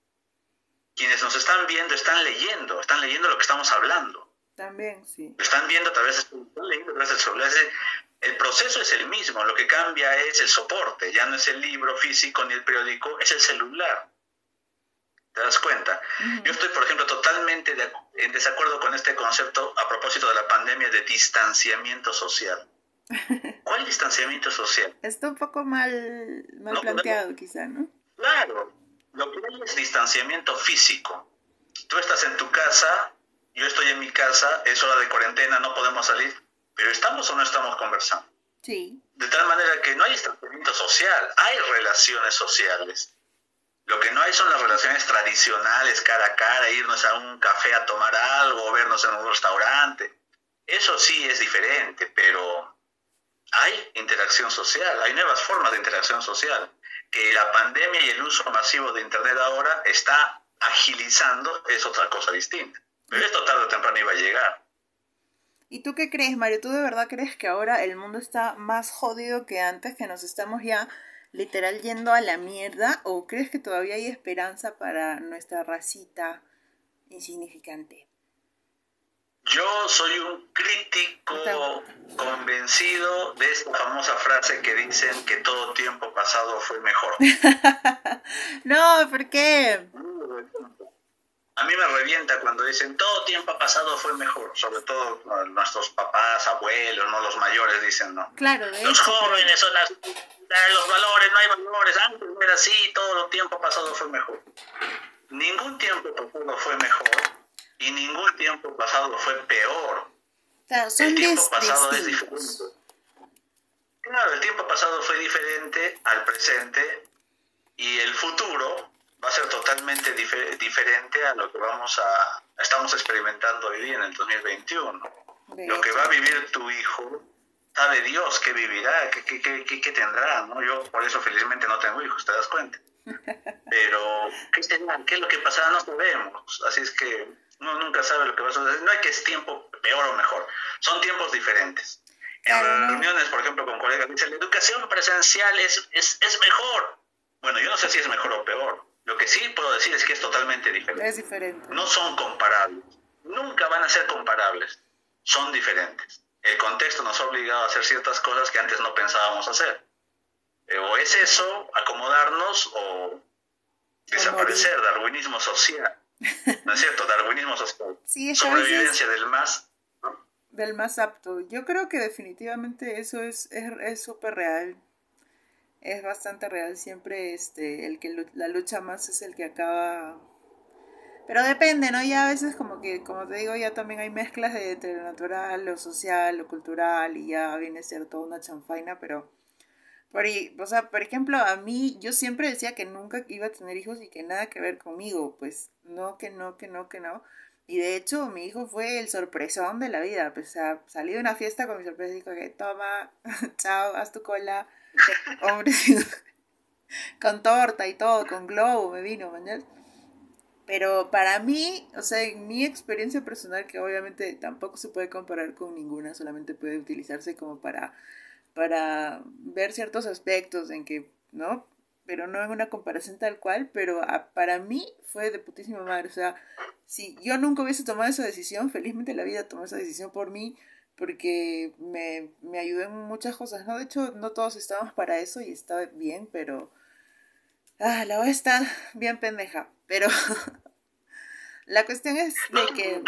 Quienes nos están viendo están leyendo, están leyendo lo que estamos hablando
También, sí.
lo están viendo a través, están leyendo a través del celular. El proceso es el mismo, lo que cambia es el soporte, ya no es el libro físico ni el periódico, es el celular. ¿Te das cuenta? Yo estoy, por ejemplo, totalmente de en desacuerdo con este concepto a propósito de la pandemia de distanciamiento social. ¿Cuál distanciamiento social?
Está un poco mal, mal
No,
planteado, quizá, ¿no?
Claro, lo que hay es distanciamiento físico. Tú estás en tu casa, yo estoy en mi casa, es hora de cuarentena, no podemos salir, pero ¿estamos o no estamos conversando?
Sí.
De tal manera que no hay distanciamiento social, hay relaciones sociales. Lo que no hay son las relaciones tradicionales, cara a cara, irnos a un café a tomar algo, vernos en un restaurante. Eso sí es diferente, pero hay interacción social, hay nuevas formas de interacción social. Que la pandemia y el uso masivo de Internet ahora está agilizando es otra cosa distinta. Pero esto tarde o temprano iba a llegar.
¿Y tú qué crees, Mario? ¿Tú de verdad crees que ahora el mundo está más jodido que antes, que nos estamos ya literal yendo a la mierda? ¿O crees que todavía hay esperanza para nuestra racita insignificante?
Yo soy un crítico convencido de esta famosa frase que dicen que todo tiempo pasado fue mejor.
no, ¿por qué?
A mí me revienta cuando dicen todo tiempo pasado fue mejor, sobre todo nuestros papás, abuelos, no los mayores dicen no.
Claro, de
Los jóvenes son las, los valores, no hay valores, antes no era así, todo tiempo pasado fue mejor. Ningún tiempo pasado fue mejor y ningún tiempo pasado fue peor.
Claro, son
el tiempo pasado es diferente. Claro, el tiempo pasado fue diferente al presente y el futuro va a ser totalmente dife- diferente a lo que vamos a estamos experimentando hoy día en el 2021.
De
Lo que va a vivir tu hijo, sabe Dios qué vivirá, qué, qué, qué, qué- qué tendrá, ¿no? Yo por eso felizmente no tengo hijos, te das cuenta. Pero, ¿qué? ¿Qué es lo que pasará? No sabemos. Así es que Uno nunca sabe lo que va a suceder. No hay que es tiempo peor o mejor. Son tiempos diferentes. En reuniones, por ejemplo, con colegas, dicen, la educación presencial es, es, es mejor. Bueno, yo no sé si es mejor o peor. Lo que sí puedo decir es que es totalmente diferente.
Es diferente.
No son comparables. Nunca van a ser comparables. Son diferentes. El contexto nos ha obligado a hacer ciertas cosas que antes no pensábamos hacer. Eh, o es eso, acomodarnos, o desaparecer, darwinismo social. ¿No es cierto? Darwinismo social.
Sí,
Sobrevivencia del más.
Del más apto. Yo creo que definitivamente eso es súper es, real. Es bastante real. Siempre este, el que la lucha más es el que acaba. Pero depende, ¿no? Ya a veces como que, como te digo, ya también hay mezclas de entre lo natural, lo social, lo cultural y ya viene a ser toda una chanfaina, pero por, o sea, por ejemplo, a mí, yo siempre decía que nunca iba a tener hijos y que nada que ver conmigo. Pues no, que no, que no, que no. Y de hecho, mi hijo fue el sorpresón de la vida. Pues, o sea, salí de una fiesta con mi sorpresa y dijo que toma, chao, haz tu cola. Hombre, con torta y todo, con globo me vino, mañana. Pero para mí, o sea, en mi experiencia personal, que obviamente tampoco se puede comparar con ninguna, solamente puede utilizarse como para para ver ciertos aspectos en que, ¿no? Pero no en una comparación tal cual, pero para mí fue de putísima madre. O sea, si yo nunca hubiese tomado esa decisión, felizmente la vida tomó esa decisión por mí, porque me, me ayudó en muchas cosas, ¿no? De hecho, no todos estábamos para eso y está bien, pero... Ah, la voz está bien pendeja, pero... la cuestión es de que...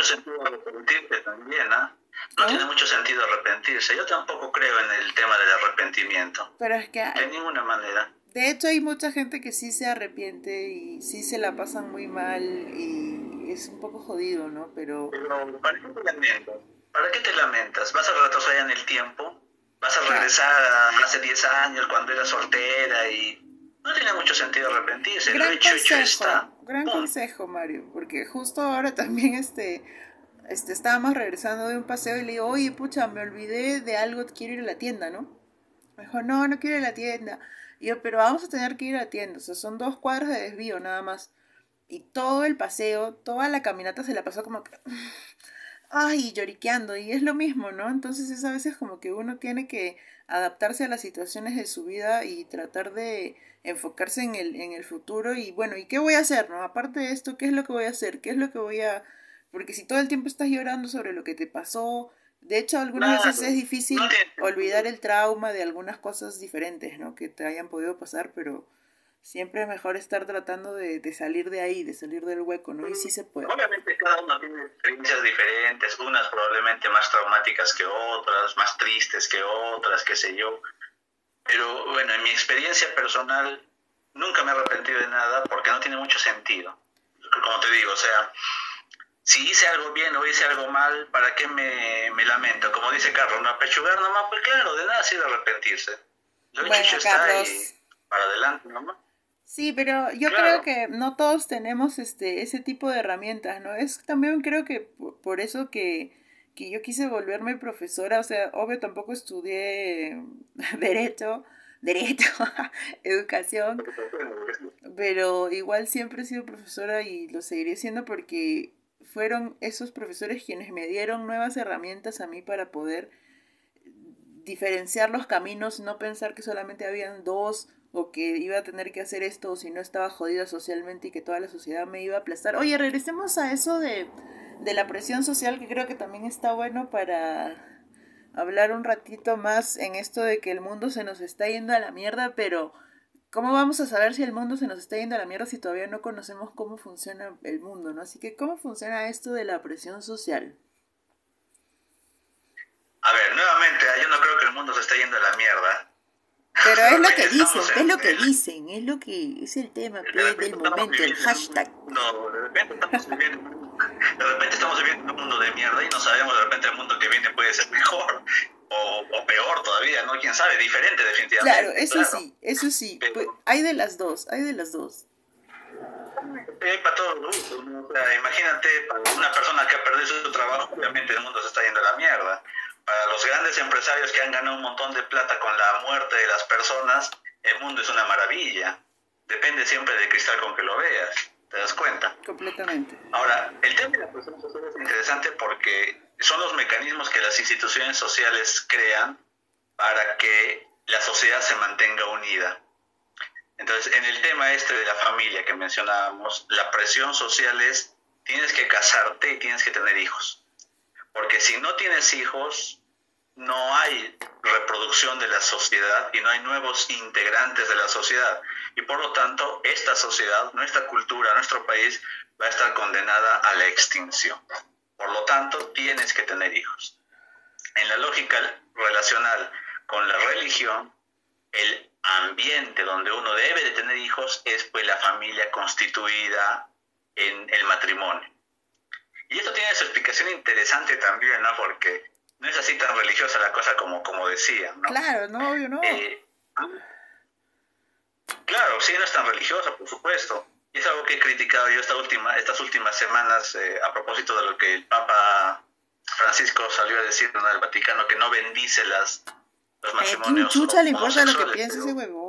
también, ¿ah? No, tiene mucho sentido arrepentirse. Yo tampoco creo en el tema del arrepentimiento.
Pero es que...
De ninguna manera.
De hecho, hay mucha gente que sí se arrepiente y sí se la pasan muy mal y es un poco jodido, ¿no? Pero...
Pero ¿para qué te lamentas? ¿Para qué te lamentas? ¿Vas a retroceder en el tiempo? ¿Vas a regresar a hace 10 años cuando eras soltera y... No tiene mucho sentido arrepentirse.
Gran
hecho,
consejo,
hecho está.
Gran consejo, Mario, porque justo ahora también este este, estábamos regresando de un paseo y le digo, oye, pucha, me olvidé de algo, quiero ir a la tienda, ¿no? Me dijo, no, no quiero ir a la tienda. Y yo, pero vamos a tener que ir a la tienda, o sea, son dos cuadros de desvío nada más. Y todo el paseo, toda la caminata se la pasó como que, ay, lloriqueando, y es lo mismo, ¿no? Entonces es a veces como que uno tiene que adaptarse a las situaciones de su vida y tratar de enfocarse en el, en el futuro y bueno, ¿y qué voy a hacer, no? Aparte de esto, ¿qué es lo que voy a hacer? ¿Qué es lo que voy a porque si todo el tiempo estás llorando sobre lo que te pasó, de hecho algunas veces es difícil olvidar el trauma de algunas cosas diferentes, ¿no? Que te hayan podido pasar, pero siempre es mejor estar tratando de, salir de ahí, de salir del hueco, ¿no? Y sí se puede.
Obviamente cada uno tiene experiencias diferentes, unas probablemente más traumáticas que otras, más tristes que otras, qué sé yo. Pero bueno, en mi experiencia personal nunca me he arrepentido de nada porque no tiene mucho sentido. Como te digo, o sea, si hice algo bien o hice algo mal, ¿para qué me, me lamento? Como dice Carlos, no apechugar nomás, pues claro, de nada sirve arrepentirse. Lo bueno, hecho está y para adelante nomás.
Sí, pero yo creo que no todos tenemos este ese tipo de herramientas, ¿no? Es también creo que por eso que, que yo quise volverme profesora, o sea, obvio tampoco estudié derecho, derecho, educación, pero igual siempre he sido profesora y lo seguiré siendo porque fueron esos profesores quienes me dieron nuevas herramientas a mí para poder diferenciar los caminos, no pensar que solamente habían dos o que iba a tener que hacer esto o si no estaba jodida socialmente y que toda la sociedad me iba a aplastar. Oye, regresemos a eso de, de la presión social que creo que también está bueno para hablar un ratito más en esto de que el mundo se nos está yendo a la mierda, pero ¿Cómo vamos a saber si el mundo se nos está yendo a la mierda si todavía no conocemos cómo funciona el mundo, ¿no? Así que, ¿cómo funciona esto de la presión social?
A ver, nuevamente, ah, yo no creo que el mundo se esté yendo a la mierda.
Pero es lo que dicen, es lo que dicen, es lo que es el tema del momento, el hashtag.
No, de repente estamos viviendo, de repente estamos viviendo un mundo de mierda y no sabemos de repente el mundo que viene puede ser mejor o, peor todavía, ¿no? Quién sabe, diferente definitivamente.
Claro, eso sí, eso sí. Pues, hay de las dos, hay de las dos.
Eh, para todo el mundo, imagínate, para una persona que ha perdido su trabajo, obviamente el mundo se está yendo a la mierda. Para los grandes empresarios que han ganado un montón de plata con la muerte de las personas, el mundo es una maravilla. Depende siempre del cristal con que lo veas. ¿Te das cuenta?
Completamente.
Ahora, el tema de la presión social es interesante porque son los mecanismos que las instituciones sociales crean para que la sociedad se mantenga unida. Entonces, en el tema este de la familia que mencionábamos, la presión social es tienes que casarte y tienes que tener hijos. Porque si no tienes hijos, no hay reproducción de la sociedad y no hay nuevos integrantes de la sociedad. Y por lo tanto, esta sociedad, nuestra cultura, nuestro país va a estar condenada a la extinción. Por lo tanto, tienes que tener hijos. En la lógica relacional con la religión, el ambiente donde uno debe de tener hijos es pues la familia constituida en el matrimonio. Y esto tiene su explicación interesante también, ¿no? Porque no es así tan religiosa la cosa como, como decían, ¿no?
Claro, no, obvio, no.
Eh, claro, sí, no es tan religiosa, por supuesto. Y es algo que he criticado yo esta última, estas últimas semanas eh, a propósito de lo que el Papa Francisco salió a decir en el Vaticano, que no bendice las, los matrimonios.
Eh, chucha le importa lo que piensa ese huevón.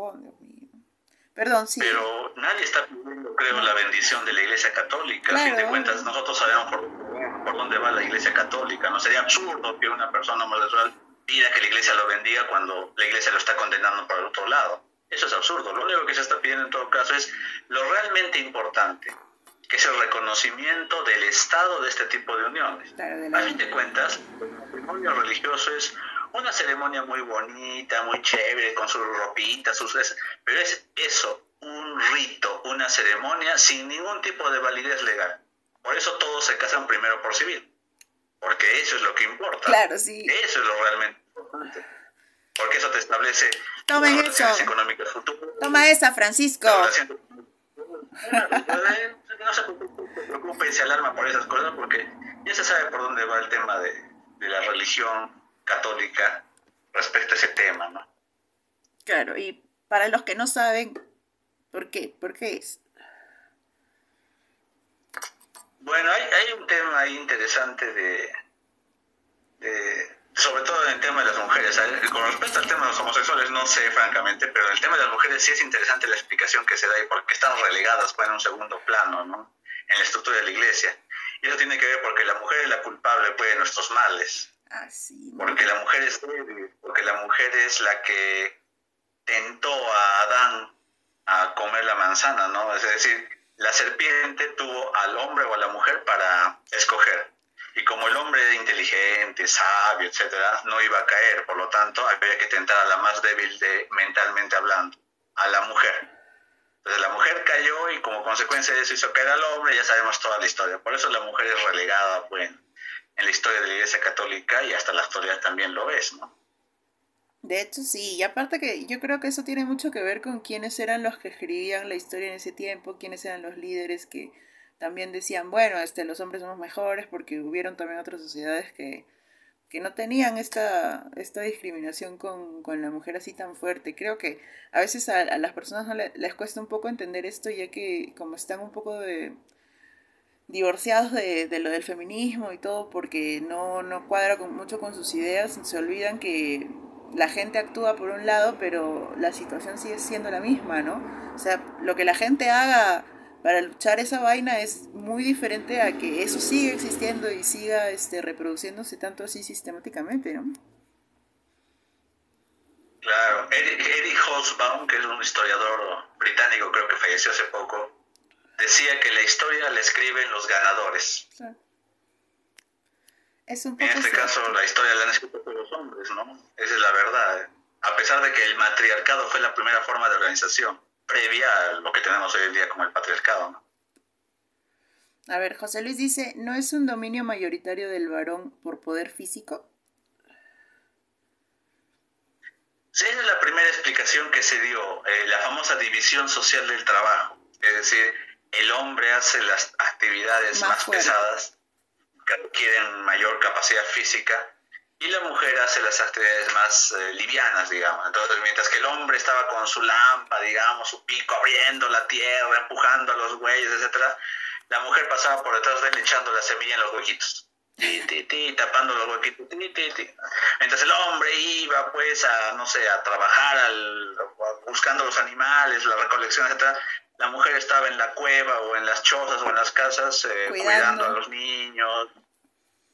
Perdón, sí.
Pero nadie está pidiendo, creo, la bendición de la Iglesia Católica. a fin de cuentas, nosotros sabemos por, por, dónde va la Iglesia Católica. No sería absurdo que una persona homosexual pida que la Iglesia lo bendiga cuando la Iglesia lo está condenando por el otro lado. Eso es absurdo. Lo único que se está pidiendo en todo caso es lo realmente importante, que es el reconocimiento del estado de este tipo de uniones. a fin de cuentas, el matrimonio religioso es una ceremonia muy bonita, muy chévere, con sus ropitas, sus... pero es eso, un rito, una ceremonia sin ningún tipo de validez legal. Por eso todos se casan primero por civil, porque eso es lo que importa.
Claro, sí.
Eso es lo realmente importante. Porque eso te establece
Toma eso.
económicas futuras.
Toma esa, Francisco.
No se preocupe y se alarma por esas cosas porque ya se sabe por dónde va el tema de, de la religión católica respecto a ese tema, ¿no?
Claro, y para los que no saben, ¿por qué? ¿Por qué es?
Bueno, hay, hay un tema ahí interesante de, de, sobre todo en el tema de las mujeres. Con respecto al tema de los homosexuales, no sé francamente, pero en el tema de las mujeres sí es interesante la explicación que se da y porque están relegadas pues, en un segundo plano, ¿no? En la estructura de la iglesia. Y eso tiene que ver porque la mujer es la culpable pues, de nuestros males.
Ah,
porque la mujer es porque la mujer es la que tentó a Adán a comer la manzana, ¿no? Es decir, la serpiente tuvo al hombre o a la mujer para escoger. Y como el hombre era inteligente, sabio, etcétera, no iba a caer, por lo tanto, había que tentar a la más débil de, mentalmente hablando, a la mujer. Entonces la mujer cayó y como consecuencia de eso hizo caer al hombre, ya sabemos toda la historia. Por eso la mujer es relegada, bueno, en la historia de la Iglesia Católica y hasta la historia también lo es, ¿no?
De hecho, sí, y aparte que yo creo que eso tiene mucho que ver con quiénes eran los que escribían la historia en ese tiempo, quiénes eran los líderes que también decían, bueno, este, los hombres somos mejores porque hubieron también otras sociedades que, que no tenían esta, esta discriminación con, con, la mujer así tan fuerte. Creo que a veces a, a las personas no les cuesta un poco entender esto, ya que como están un poco de, divorciados de, de, lo del feminismo y todo porque no, no cuadra con, mucho con sus ideas, se olvidan que la gente actúa por un lado, pero la situación sigue siendo la misma, ¿no? O sea, lo que la gente haga para luchar esa vaina es muy diferente a que eso siga existiendo y siga este, reproduciéndose tanto así sistemáticamente, ¿no?
Claro, Eddie Hobsbawm, que es un historiador británico, creo que falleció hace poco, decía que la historia la escriben los ganadores.
Es un
en este caso, la historia la han escrito los hombres, ¿no? Esa es la verdad. A pesar de que el matriarcado fue la primera forma de organización, previa a lo que tenemos hoy en día como el patriarcado, ¿no?
A ver, José Luis dice, ¿no es un dominio mayoritario del varón por poder físico?
Sí, esa es la primera explicación que se dio, eh, la famosa división social del trabajo. Es decir, el hombre hace las actividades más, pesadas, que requieren mayor capacidad física, y la mujer hace las actividades más eh, livianas, digamos. Entonces, mientras que el hombre estaba con su lámpara, digamos, su pico, abriendo la tierra, empujando a los bueyes, etcétera, la mujer pasaba por detrás de él echando la semilla en los huequitos. Ti, tapando los huequitos. Mientras el hombre iba, pues, a, no sé, a trabajar, al, buscando los animales, la recolección, etcétera, la mujer estaba en la cueva o en las chozas o en las casas eh, cuidando. a los niños.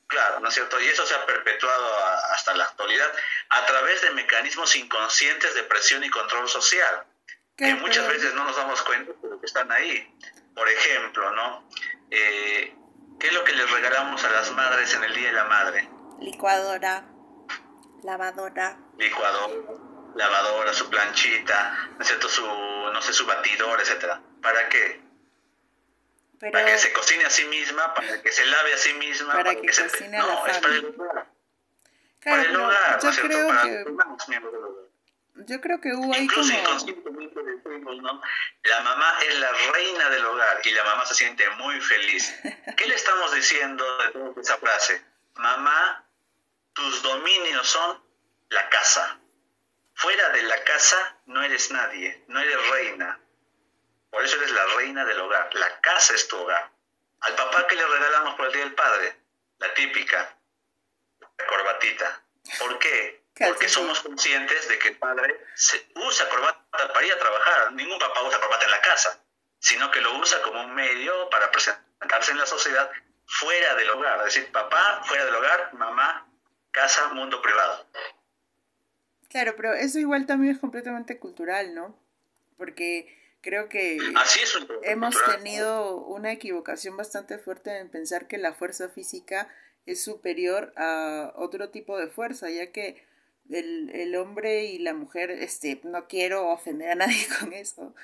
Claro, ¿no es cierto? Y eso se ha perpetuado hasta la actualidad a través de mecanismos inconscientes de presión y control social, que muchas veces no nos damos cuenta, pero que están ahí. Por ejemplo, ¿no? Eh, ¿Qué es lo que les regalamos a las madres en el Día de la Madre?
Licuadora, lavadora.
Licuadora, lavadora, su planchita, ¿no es cierto? Su, no sé, su batidor, etcétera. ¿Para qué? Para que se cocine a sí misma, para que se lave a sí misma,
para, que, se... cocine la no, es para el hogar. Claro, para el hogar, yo creo que... Yo creo que hubo ahí
Incluso inconscientemente decimos, ¿no? La mamá es la reina del hogar y la mamá se siente muy feliz. ¿Qué le estamos diciendo de esa frase? Mamá, tus dominios son la casa. Fuera de la casa no eres nadie, no eres reina. Por eso eres la reina del hogar. La casa es tu hogar. Al papá que le regalamos por el Día del Padre, la típica, la corbatita. ¿Por qué? Porque somos conscientes de que el padre se usa corbata para ir a trabajar. Ningún papá usa corbata en la casa, sino que lo usa como un medio para presentarse en la sociedad fuera del hogar. Es decir, papá fuera del hogar, mamá, casa, mundo privado.
Claro, pero eso igual también es completamente cultural, ¿no? Porque creo que hemos tenido una equivocación bastante fuerte en pensar que la fuerza física es superior a otro tipo de fuerza, ya que el, el hombre y la mujer, este, no quiero ofender a nadie con eso,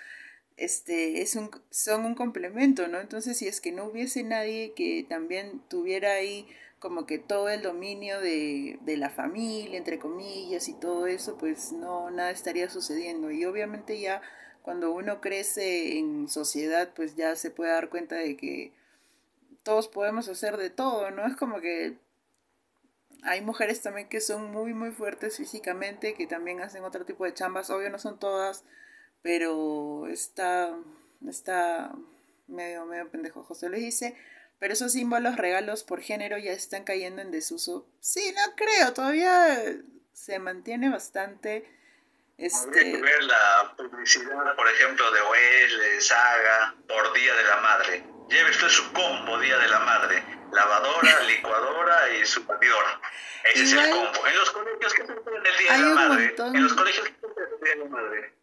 este, es un, son un complemento, ¿no? Entonces, si es que no hubiese nadie que también tuviera ahí como que todo el dominio de, de la familia, entre comillas, y todo eso, pues no, nada estaría sucediendo. Y obviamente ya cuando uno crece en sociedad, pues ya se puede dar cuenta de que todos podemos hacer de todo, ¿no? Es como que hay mujeres también que son muy, muy fuertes físicamente, que también hacen otro tipo de chambas. Obvio no son todas, pero está, está medio, medio pendejo. José le dice, pero esos símbolos, regalos por género ya están cayendo en desuso. Sí, no creo, todavía se mantiene bastante.
Este... Habría que ver la publicidad, por ejemplo, de OEL, de Saga, por Día de la Madre. Lleve usted su combo Día de la Madre lavadora, licuadora y su batidora. Ese es el combo. En los colegios, ¿qué se el Día de la Madre? En los colegios, ¿qué se en el Día de la Madre?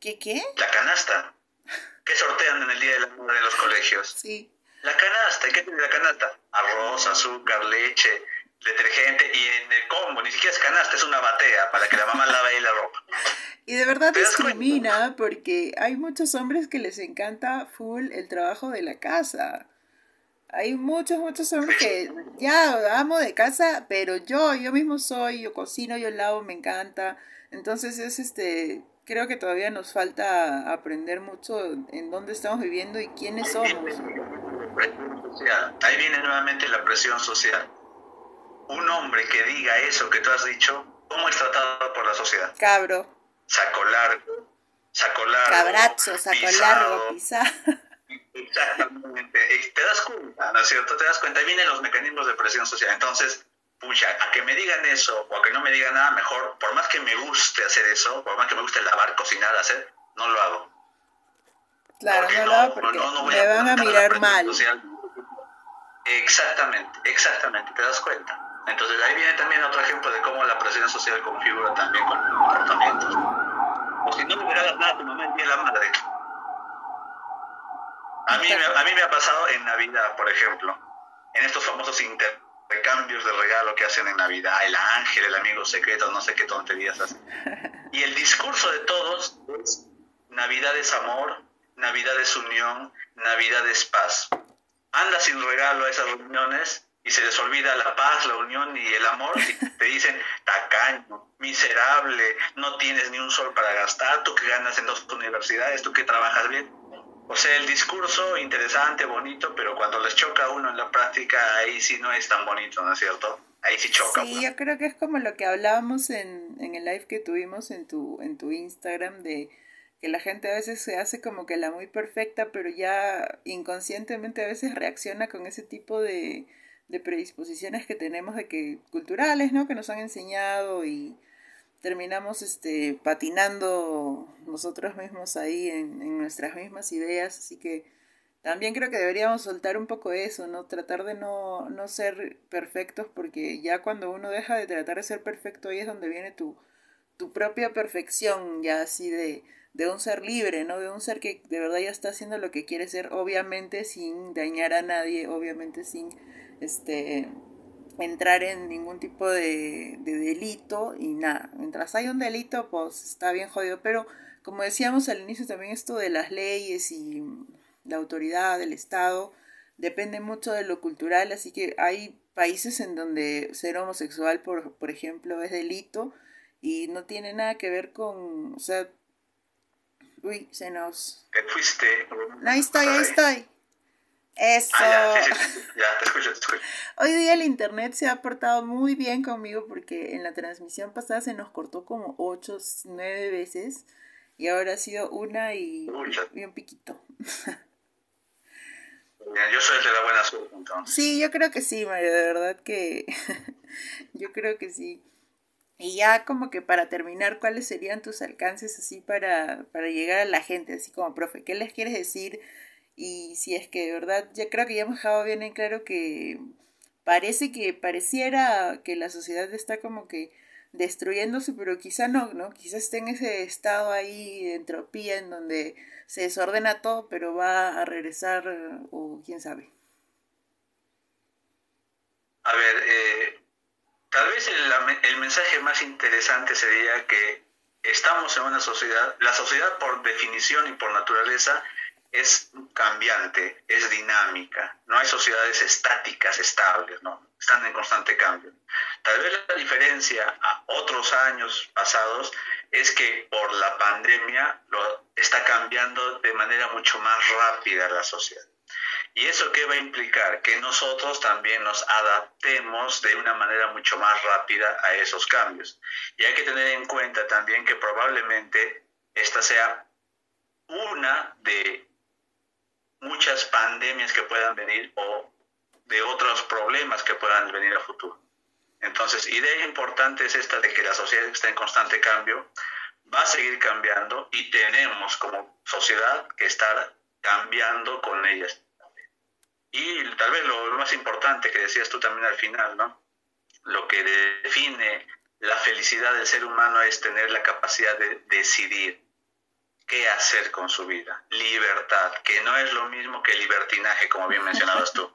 ¿Qué qué?
La canasta. ¿Qué sortean en el Día de la Madre en los colegios?
Sí.
La canasta. ¿Qué tiene la canasta? Arroz, azúcar, leche, detergente y en el combo, ni siquiera es canasta, es una batea para que la mamá lave ahí la ropa.
Y de verdad discrimina porque hay muchos hombres que les encanta full el trabajo de la casa hay muchos, muchos hombres que ya amo de casa, pero yo, yo mismo soy, yo cocino, yo lavo, me encanta. Entonces es este, creo que todavía nos falta aprender mucho en dónde estamos viviendo y quiénes somos.
Ahí viene nuevamente la presión social. Un hombre que diga eso que tú has dicho, ¿cómo es tratado por la sociedad?
Cabro.
Saco largo, saco largo.
Cabrazo, saco largo, pisado.
Exactamente. Te das cuenta, ¿no es cierto? Te das cuenta. Ahí vienen los mecanismos de presión social. Entonces, pucha, a que me digan eso o a que no me digan nada, mejor, por más que me guste hacer eso, por más que me guste lavar, cocinar, hacer, no lo hago.
Claro, no, lo hago porque me van a mirar mal.
Exactamente, exactamente, te das cuenta. Entonces ahí viene también otro ejemplo de cómo la presión social configura también con comportamientos. O si no me regalas nada tu mamá el la madre, a mí, a mí me ha pasado en Navidad, por ejemplo, en estos famosos intercambios de regalo que hacen en Navidad, el ángel, el amigo secreto, no sé qué tonterías hacen. Y el discurso de todos es Navidad es amor, Navidad es unión, Navidad es paz. Anda sin regalo a esas reuniones y se les olvida la paz, la unión y el amor y te dicen tacaño, miserable, no tienes ni un sol para gastar, tú que ganas en dos universidades, tú que trabajas bien o sea, el discurso interesante, bonito, pero cuando les choca a uno en la práctica, ahí sí no es tan bonito, ¿no es cierto? Ahí sí choca.
Sí, yo creo que es como lo que hablábamos en, en el live que tuvimos en tu, en tu Instagram de que la gente a veces se hace como que la muy perfecta, pero ya inconscientemente a veces reacciona con ese tipo de, predisposiciones que tenemos de que culturales, ¿no? Que nos han enseñado y terminamos este, patinando nosotros mismos ahí en, en nuestras mismas ideas, así que también creo que deberíamos soltar un poco eso, ¿no? Tratar de no, no ser perfectos, porque ya cuando uno deja de tratar de ser perfecto, ahí es donde viene tu, tu propia perfección, ya así de, de un ser libre, ¿no? De un ser que de verdad ya está haciendo lo que quiere ser, obviamente sin dañar a nadie, obviamente sin este entrar en ningún tipo de, de delito y nada. Mientras hay un delito, pues está bien jodido, pero como decíamos al inicio también esto de las leyes y la autoridad, del Estado, depende mucho de lo cultural, así que hay países en donde ser homosexual, por, por ejemplo, es delito y no tiene nada que ver con, o sea, uy, se nos...
Te fuiste.
Ahí estoy, ahí estoy. Eso.
Ah, ya, ya, te escucho, te escucho.
Hoy día el internet se ha portado muy bien conmigo porque en la transmisión pasada se nos cortó como 8, 9 veces y ahora ha sido una y, y un piquito.
Yo soy el de la buena suerte, entonces.
Sí, yo creo que sí, Mario, de verdad que yo creo que sí. Y ya como que para terminar, ¿cuáles serían tus alcances así para, para llegar a la gente? Así como, profe, ¿qué les quieres decir? Y si es que de verdad, ya creo que ya hemos dejado bien en claro que parece que pareciera que la sociedad está como que destruyéndose, pero quizá no, ¿no? Quizá esté en ese estado ahí de entropía en donde se desordena todo, pero va a regresar, o quién sabe.
A ver, eh, tal vez el, mensaje más interesante sería que estamos en una sociedad, la sociedad por definición y por naturaleza es cambiante, es dinámica, no hay sociedades estáticas, estables, ¿no? están en constante cambio. Tal vez la diferencia a otros años pasados es que por la pandemia lo está cambiando de manera mucho más rápida la sociedad. ¿Y eso qué va a implicar? Que nosotros también nos adaptemos de una manera mucho más rápida a esos cambios. Y hay que tener en cuenta también que probablemente esta sea una de muchas pandemias que puedan venir o de otros problemas que puedan venir a futuro. Entonces, idea importante es esta de que la sociedad está en constante cambio, va a seguir cambiando y tenemos como sociedad que estar cambiando con ellas. Y tal vez lo, lo más importante que decías tú también al final, ¿no? Lo que define la felicidad del ser humano es tener la capacidad de decidir qué hacer con su vida. Libertad, que no es lo mismo que libertinaje, como bien mencionabas tú.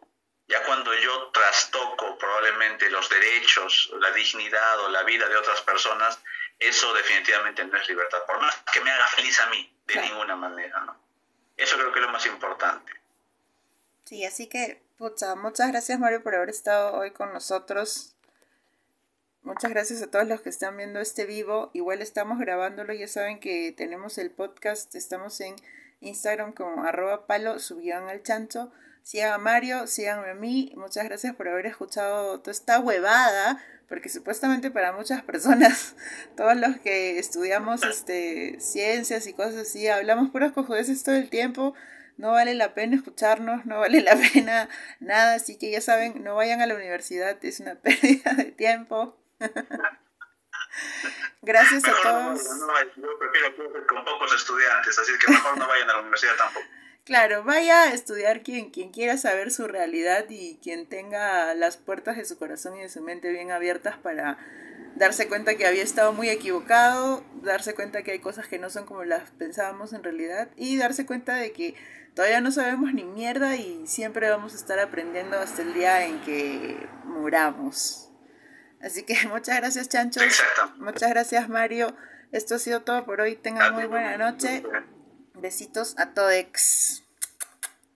Ya cuando yo trastoco probablemente los derechos, la dignidad o la vida de otras personas, eso definitivamente no es libertad, por más que me haga feliz a mí, de ninguna manera, ¿no? Eso creo que es lo más importante.
Sí, así que, pucha, muchas gracias Mario por haber estado hoy con nosotros. Muchas gracias a todos los que están viendo este vivo. Igual estamos grabándolo, ya saben que tenemos el podcast, estamos en Instagram como arroba palo subían al chancho. Sigan a Mario, síganme a mí. Muchas gracias por haber escuchado toda esta huevada, porque supuestamente para muchas personas, todos los que estudiamos este, ciencias y cosas así, hablamos puras cojudeces todo el tiempo. No vale la pena escucharnos, no vale la pena nada, así que ya saben, no vayan a la universidad, es una pérdida de tiempo. Gracias a todos.
yo prefiero con pocos estudiantes, así que mejor no vayan a la universidad tampoco.
Claro, vaya a estudiar quien, quien quiera saber su realidad y quien tenga las puertas de su corazón y de su mente bien abiertas para darse cuenta que había estado muy equivocado, darse cuenta que hay cosas que no son como las pensábamos en realidad y darse cuenta de que todavía no sabemos ni mierda y siempre vamos a estar aprendiendo hasta el día en que muramos. Así que muchas gracias, Chancho. Muchas gracias, Mario. Esto ha sido todo por hoy. Tengan muy buena noche. Besitos a todos.